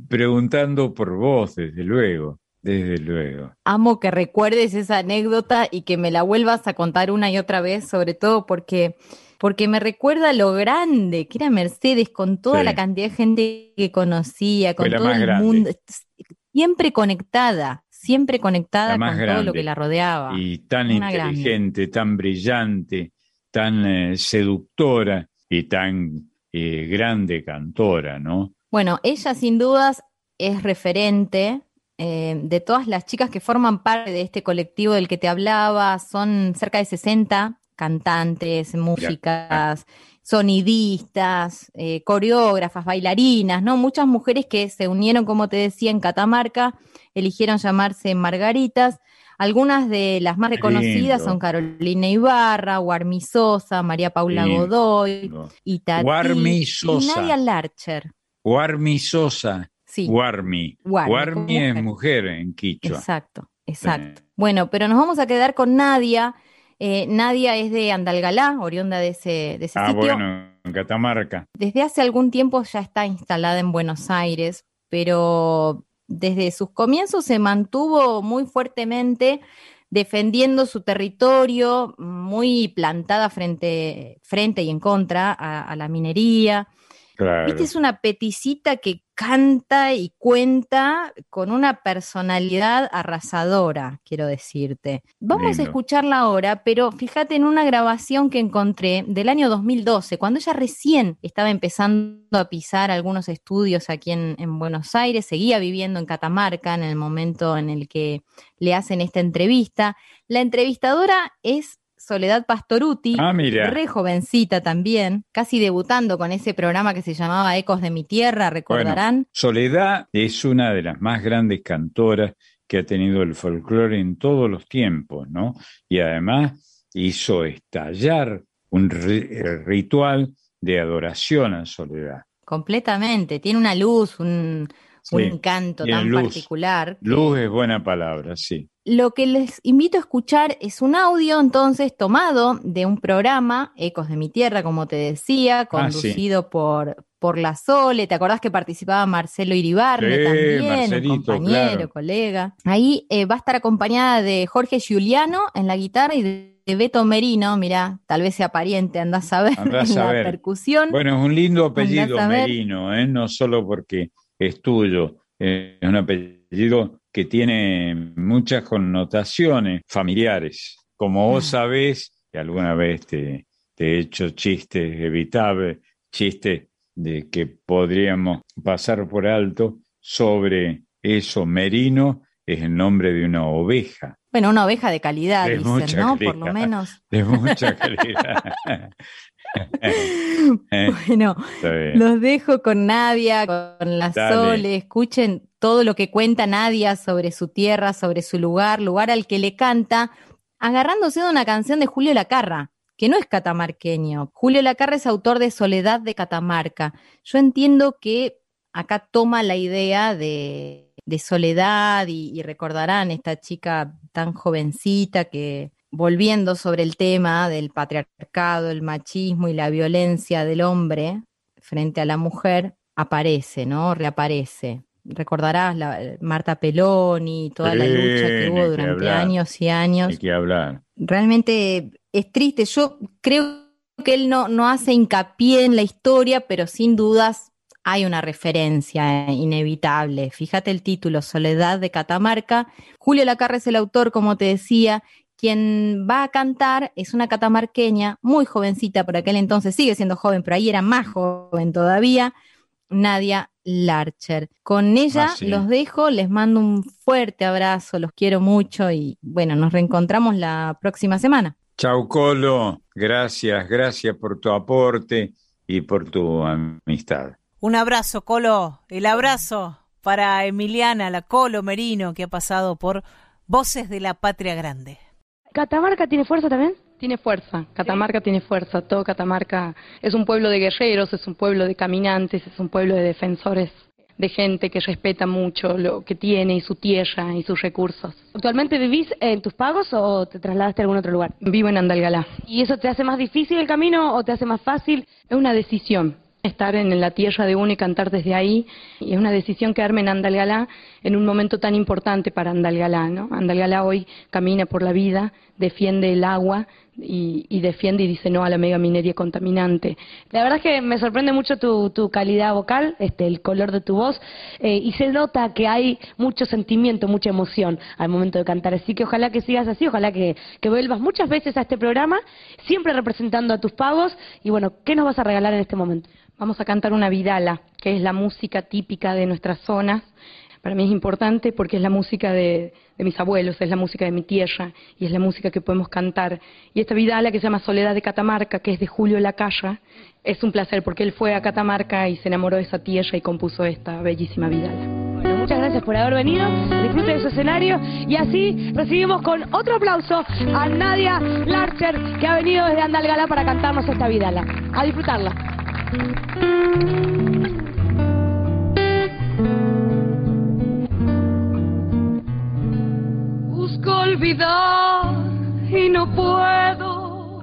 Preguntando por vos, desde luego, desde luego.
Amo que recuerdes esa anécdota y que me la vuelvas a contar una y otra vez, sobre todo porque porque me recuerda lo grande que era Mercedes con toda
Sí.
la cantidad de gente que conocía, con todo el
grande.
mundo, siempre conectada, siempre conectada con todo lo que la rodeaba.
y tan
Una grande.
inteligente, tan brillante, tan eh, seductora y tan eh, grande cantora, ¿no?
Bueno, ella sin dudas es referente eh, de todas las chicas que forman parte de este colectivo del que te hablaba. Son cerca de 60 cantantes, músicas, sonidistas, eh, coreógrafas, bailarinas, ¿no? Muchas mujeres que se unieron, como te decía, en Catamarca, eligieron llamarse Margaritas. Algunas de las más reconocidas
lindo.
son Carolina Ibarra, Guarmi Sosa, María Paula
Lindo.
Godoy, Itatí
Guarmi
y
Sosa.
Nadia Larcher.
Guarmi Sosa.
Sí.
Guarmi.
Guarmi,
es mujer en quichua.
Exacto, exacto. Bueno, pero nos vamos a quedar con Nadia. Eh, Nadia es de Andalgalá, oriunda de ese, de ese
Ah,
sitio.
bueno, en Catamarca.
Desde hace algún tiempo ya está instalada en Buenos Aires, pero desde sus comienzos se mantuvo muy fuertemente defendiendo su territorio, muy plantada frente, frente y en contra a, a la minería.
Claro.
Viste, es una peticita que canta y cuenta con una personalidad arrasadora, quiero decirte. Vamos
Lindo.
a escucharla ahora, pero fíjate en una grabación que encontré del año 2012, cuando ella recién estaba empezando a pisar algunos estudios aquí en, en Buenos Aires, seguía viviendo en Catamarca en el momento en el que le hacen esta entrevista. La entrevistadora es Soledad Pastoruti,
Ah,
re jovencita también, casi debutando con ese programa que se llamaba Ecos de mi Tierra, recordarán.
Bueno, Soledad es una de las más grandes cantoras que ha tenido el folclore en todos los tiempos, ¿no? Y además hizo estallar un ri- ritual de adoración a Soledad.
Completamente, tiene una luz, un,
Sí,
un encanto tan
luz.
particular.
Luz es buena palabra, sí.
Lo que les invito a escuchar es un audio entonces tomado de un programa, Ecos de mi Tierra, como te decía,
Ah,
conducido por, por la Sole. ¿Te acordás que participaba Marcelo Iribarne
Sí,
también? Un compañero,
claro.
colega. Ahí eh, va a estar acompañada de Jorge Giuliano en la guitarra y de, de Beto Merino, mirá, tal vez sea pariente, andás a ver,
Andás a
la
ver.
percusión.
Bueno, es un lindo apellido. Merino, ¿eh? no solo porque es tuyo, eh, es un apellido que tiene muchas connotaciones familiares. Como vos sabés, que alguna vez te, te he hecho chistes evitables, chistes de que podríamos pasar por alto sobre eso. Merino es el nombre de una oveja,
Bueno, una oveja de calidad,
De
dicen, ¿no? Por lo menos.
de mucha calidad.
Bueno, los dejo con Nadia, con la
Dale.
Sole. Escuchen todo lo que cuenta Nadia sobre su tierra, sobre su lugar, lugar al que le canta, agarrándose de una canción de Julio Lacarra, que no es catamarqueño. Julio Lacarra es autor de Soledad de Catamarca. Yo entiendo que acá toma la idea de, de soledad y, y recordarán esta chica tan jovencita que volviendo sobre el tema del patriarcado, el machismo y la violencia del hombre frente a la mujer, aparece, ¿no? Reaparece. Recordarás la, Marta Peloni, toda la lucha que hubo durante
hablar.
años y años
Hay que hablar.
realmente es triste. Yo creo que él no, no hace hincapié en la historia, pero sin dudas hay una referencia inevitable. Fíjate el título, Soledad de Catamarca. Julio Lacarra es el autor, como te decía. Quien va a cantar es una catamarqueña, muy jovencita por aquel entonces, sigue siendo joven, pero ahí era más joven todavía, Nadia Larcher. Con ella
Ah, sí.
los dejo, les mando un fuerte abrazo, los quiero mucho y bueno, nos reencontramos la próxima semana.
Chau, Colo. Gracias, gracias por tu aporte y por tu amistad.
Un abrazo, Colo. El abrazo para Emiliana, la Colo Merino, que ha pasado por Voces de la Patria Grande.
¿Catamarca tiene fuerza también? Tiene fuerza, Catamarca tiene fuerza, todo Catamarca es un pueblo de guerreros, es un pueblo de caminantes, es un pueblo de defensores, de gente que respeta mucho lo que tiene y su tierra y sus recursos.
¿Actualmente vivís en tus pagos o te trasladaste a algún otro lugar?
Vivo en Andalgalá.
¿Y eso te hace más difícil el camino o te hace más fácil?
Es una decisión estar en la tierra de uno y cantar desde ahí. Y es una decisión quedarme en Andalgalá en un momento tan importante para Andalgalá. ¿no? Andalgalá hoy camina por la vida, defiende el agua, y, y defiende y dice no a la megaminería contaminante.
La verdad es que me sorprende mucho tu, tu calidad vocal, este, el color de tu voz, eh, y se nota que hay mucho sentimiento, mucha emoción al momento de cantar. Así que ojalá que sigas así, ojalá que, que vuelvas muchas veces a este programa, siempre representando a tus pagos. Y bueno, ¿qué nos vas a regalar en este momento?
Vamos a cantar una vidala, que es la música típica de nuestras zonas. Para mí es importante porque es la música de, mis abuelos, es la música de mi tierra y es la música que podemos cantar. Y esta vidala que se llama Soledad de Catamarca, que es de Julio Lacalla, es un placer porque él fue a Catamarca y se enamoró de esa tierra y compuso esta bellísima vidala.
Bueno, muchas gracias por haber venido, disfrute de su escenario y así recibimos con otro aplauso a Nadia Larcher que ha venido desde Andalgalá para cantarnos esta vidala. A disfrutarla.
Busco olvidar y no puedo.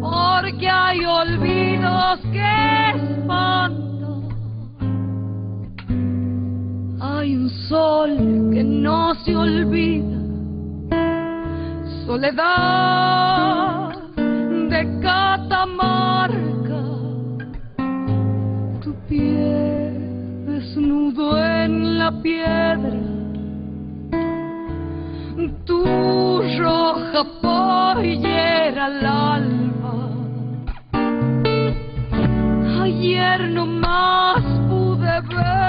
Porque hay olvidos que espantan. Hay un sol que no se olvida. Soledad de Catamarca. Tu pie desnudo en la piedra. Tu roja pollera al alba. Ayer no más pude verte.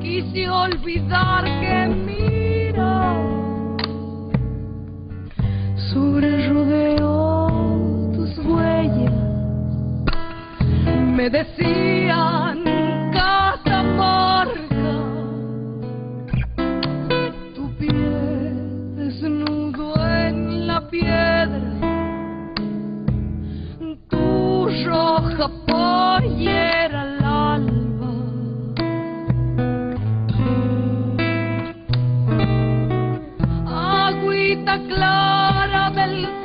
Quise olvidar que mira sobre el rodeo tus huellas me decían Catamarca, tu roja pollera al alba. Agüita clara del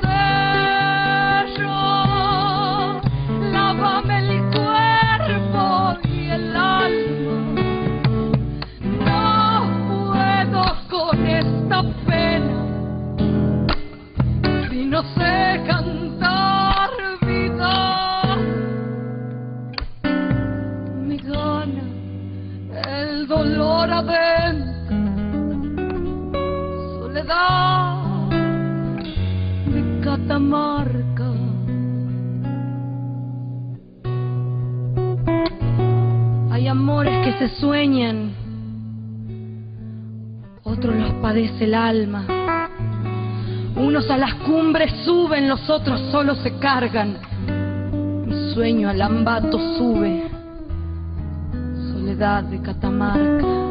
soledad de Catamarca. Hay amores que se sueñan, otros los padece el alma. Unos a las cumbres suben, los otros solo se cargan. Mi sueño al ambato sube, soledad de Catamarca.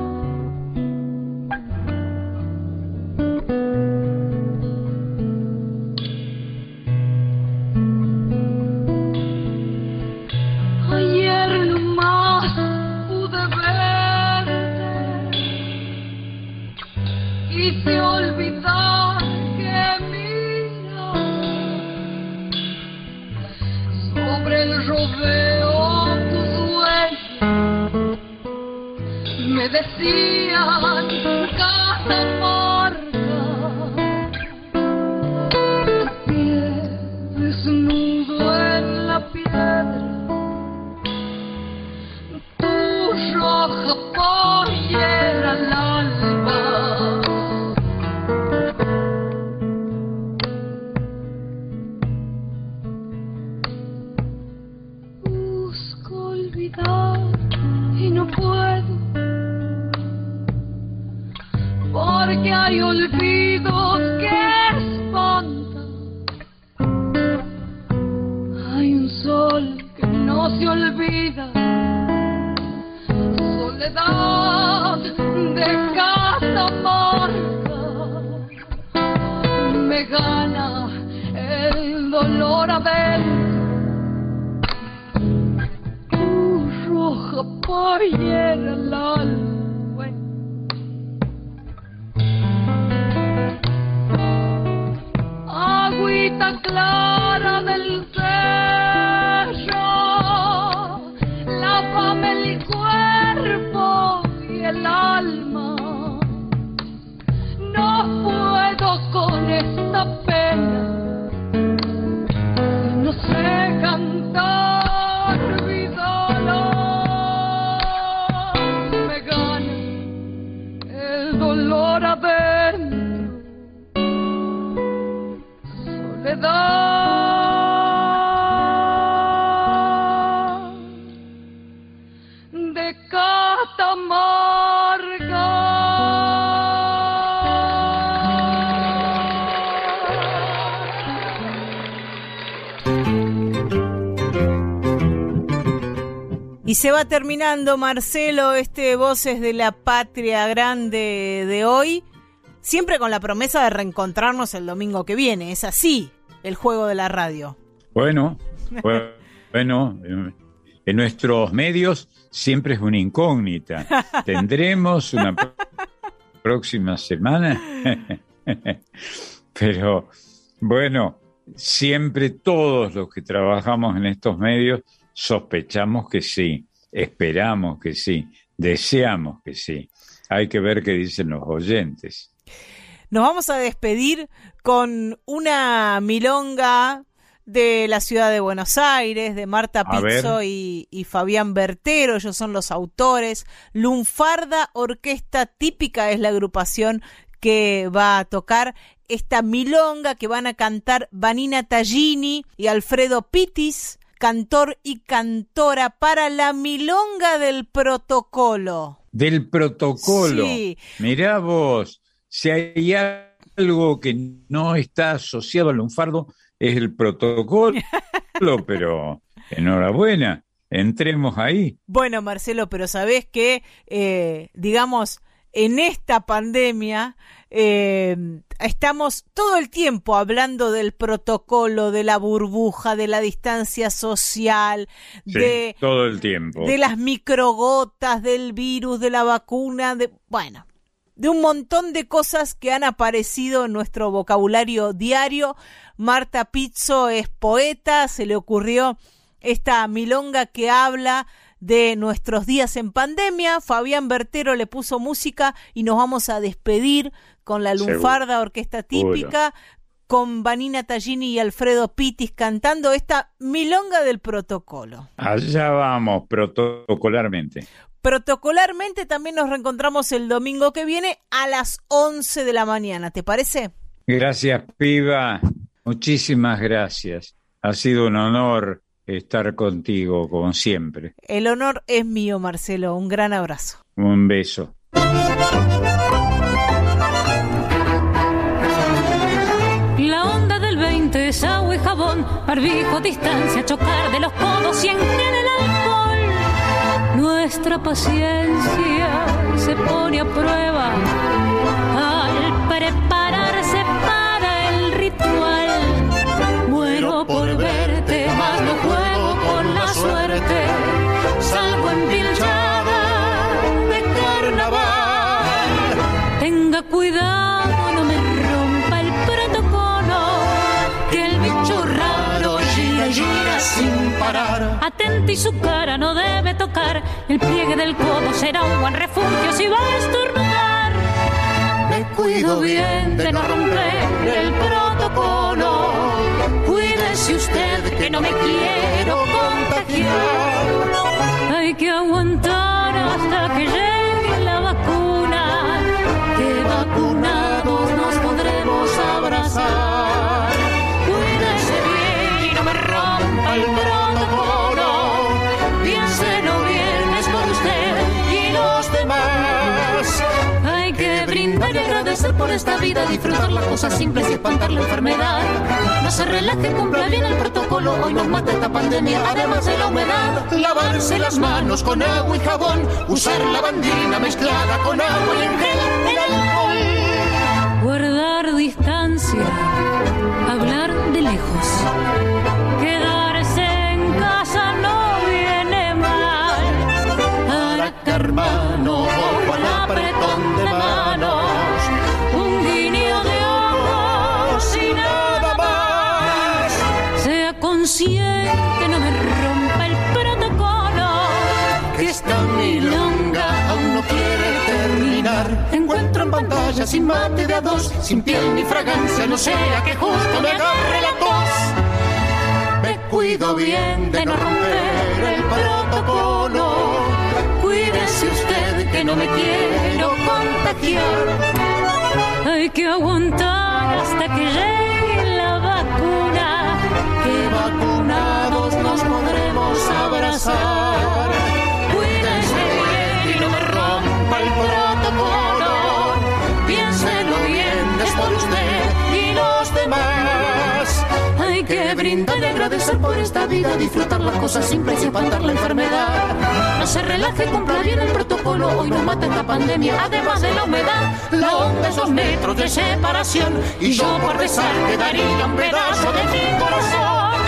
Terminando, Marcelo, este Voces de la Patria Grande de hoy, siempre con la promesa de reencontrarnos el domingo que viene. Es así el juego de la radio.
Bueno, bueno, en nuestros medios siempre es una incógnita. ¿Tendremos una próxima semana? Pero bueno, siempre todos los que trabajamos en estos medios Sospechamos que sí, esperamos que sí, deseamos que sí. Hay que ver qué dicen los oyentes.
Nos vamos a despedir con una milonga de la ciudad de Buenos Aires, de Marta Pizzo y, y, Fabián Bertero, ellos son los autores. Lunfarda Orquesta Típica es la agrupación que va a tocar esta milonga que van a cantar Vanina Tallini y Alfredo Pitis cantor y cantora para la milonga del protocolo.
Del protocolo. Sí. Mirá vos, si hay algo que no está asociado al lunfardo, es el protocolo, pero enhorabuena, entremos ahí.
Bueno, Marcelo, pero sabés que, eh, digamos, en esta pandemia eh, estamos todo el tiempo hablando del protocolo, de la burbuja, de la distancia social, de
todo el tiempo,
de las microgotas, del virus, de la vacuna, de bueno, de un montón de cosas que han aparecido en nuestro vocabulario diario. Marta Pizzo es poeta, se le ocurrió esta milonga que habla de nuestros días en pandemia. Fabián Bertero le puso música y nos vamos a despedir con la Lunfarda Orquesta Típica, con Vanina Tallini y Alfredo Pitis cantando esta milonga del protocolo.
Allá vamos, protocolarmente.
Protocolarmente también nos reencontramos el domingo que viene a las 11 de la mañana, ¿te parece?
Gracias, piba. Muchísimas gracias. Ha sido un honor estar contigo, como siempre.
El honor es mío, Marcelo. Un gran abrazo.
Un beso.
es agua y jabón, barbijo, distancia, chocar de los codos y en el alcohol. Nuestra paciencia se pone a prueba al prepararse Tenga cuidado sin parar. Atenta y su cara no debe tocar. El pliegue del codo será un buen refugio si va a estornudar. Me cuido bien de no romper el protocolo. Cuídese usted que no me quiero contagiar. Hay que aguantar por esta vida, disfrutar las cosas simples y espantar la enfermedad. No se relaje, cumpla bien el protocolo. Hoy nos mata esta pandemia, además de la humedad. Lavarse las manos con agua y jabón. Usar la bandina mezclada con agua y en gel el alcohol. Guardar distancia, hablar de lejos. Sin mate de a dos, sin piel ni fragancia, no sea que justo me agarre la tos. Me cuido bien de no romper el protocolo. Cuídese usted que no me quiero contagiar. Hay que aguantar hasta que llegue la vacuna. Que vacunados nos podremos abrazar. Brindar agradecer por esta vida, disfrutar las cosas simples y espantar la enfermedad.
No se relaje, cumpla bien el protocolo, hoy nos mata esta pandemia, además de la humedad.
La onda es dos metros de separación y yo por rezar te daría un pedazo de mi corazón.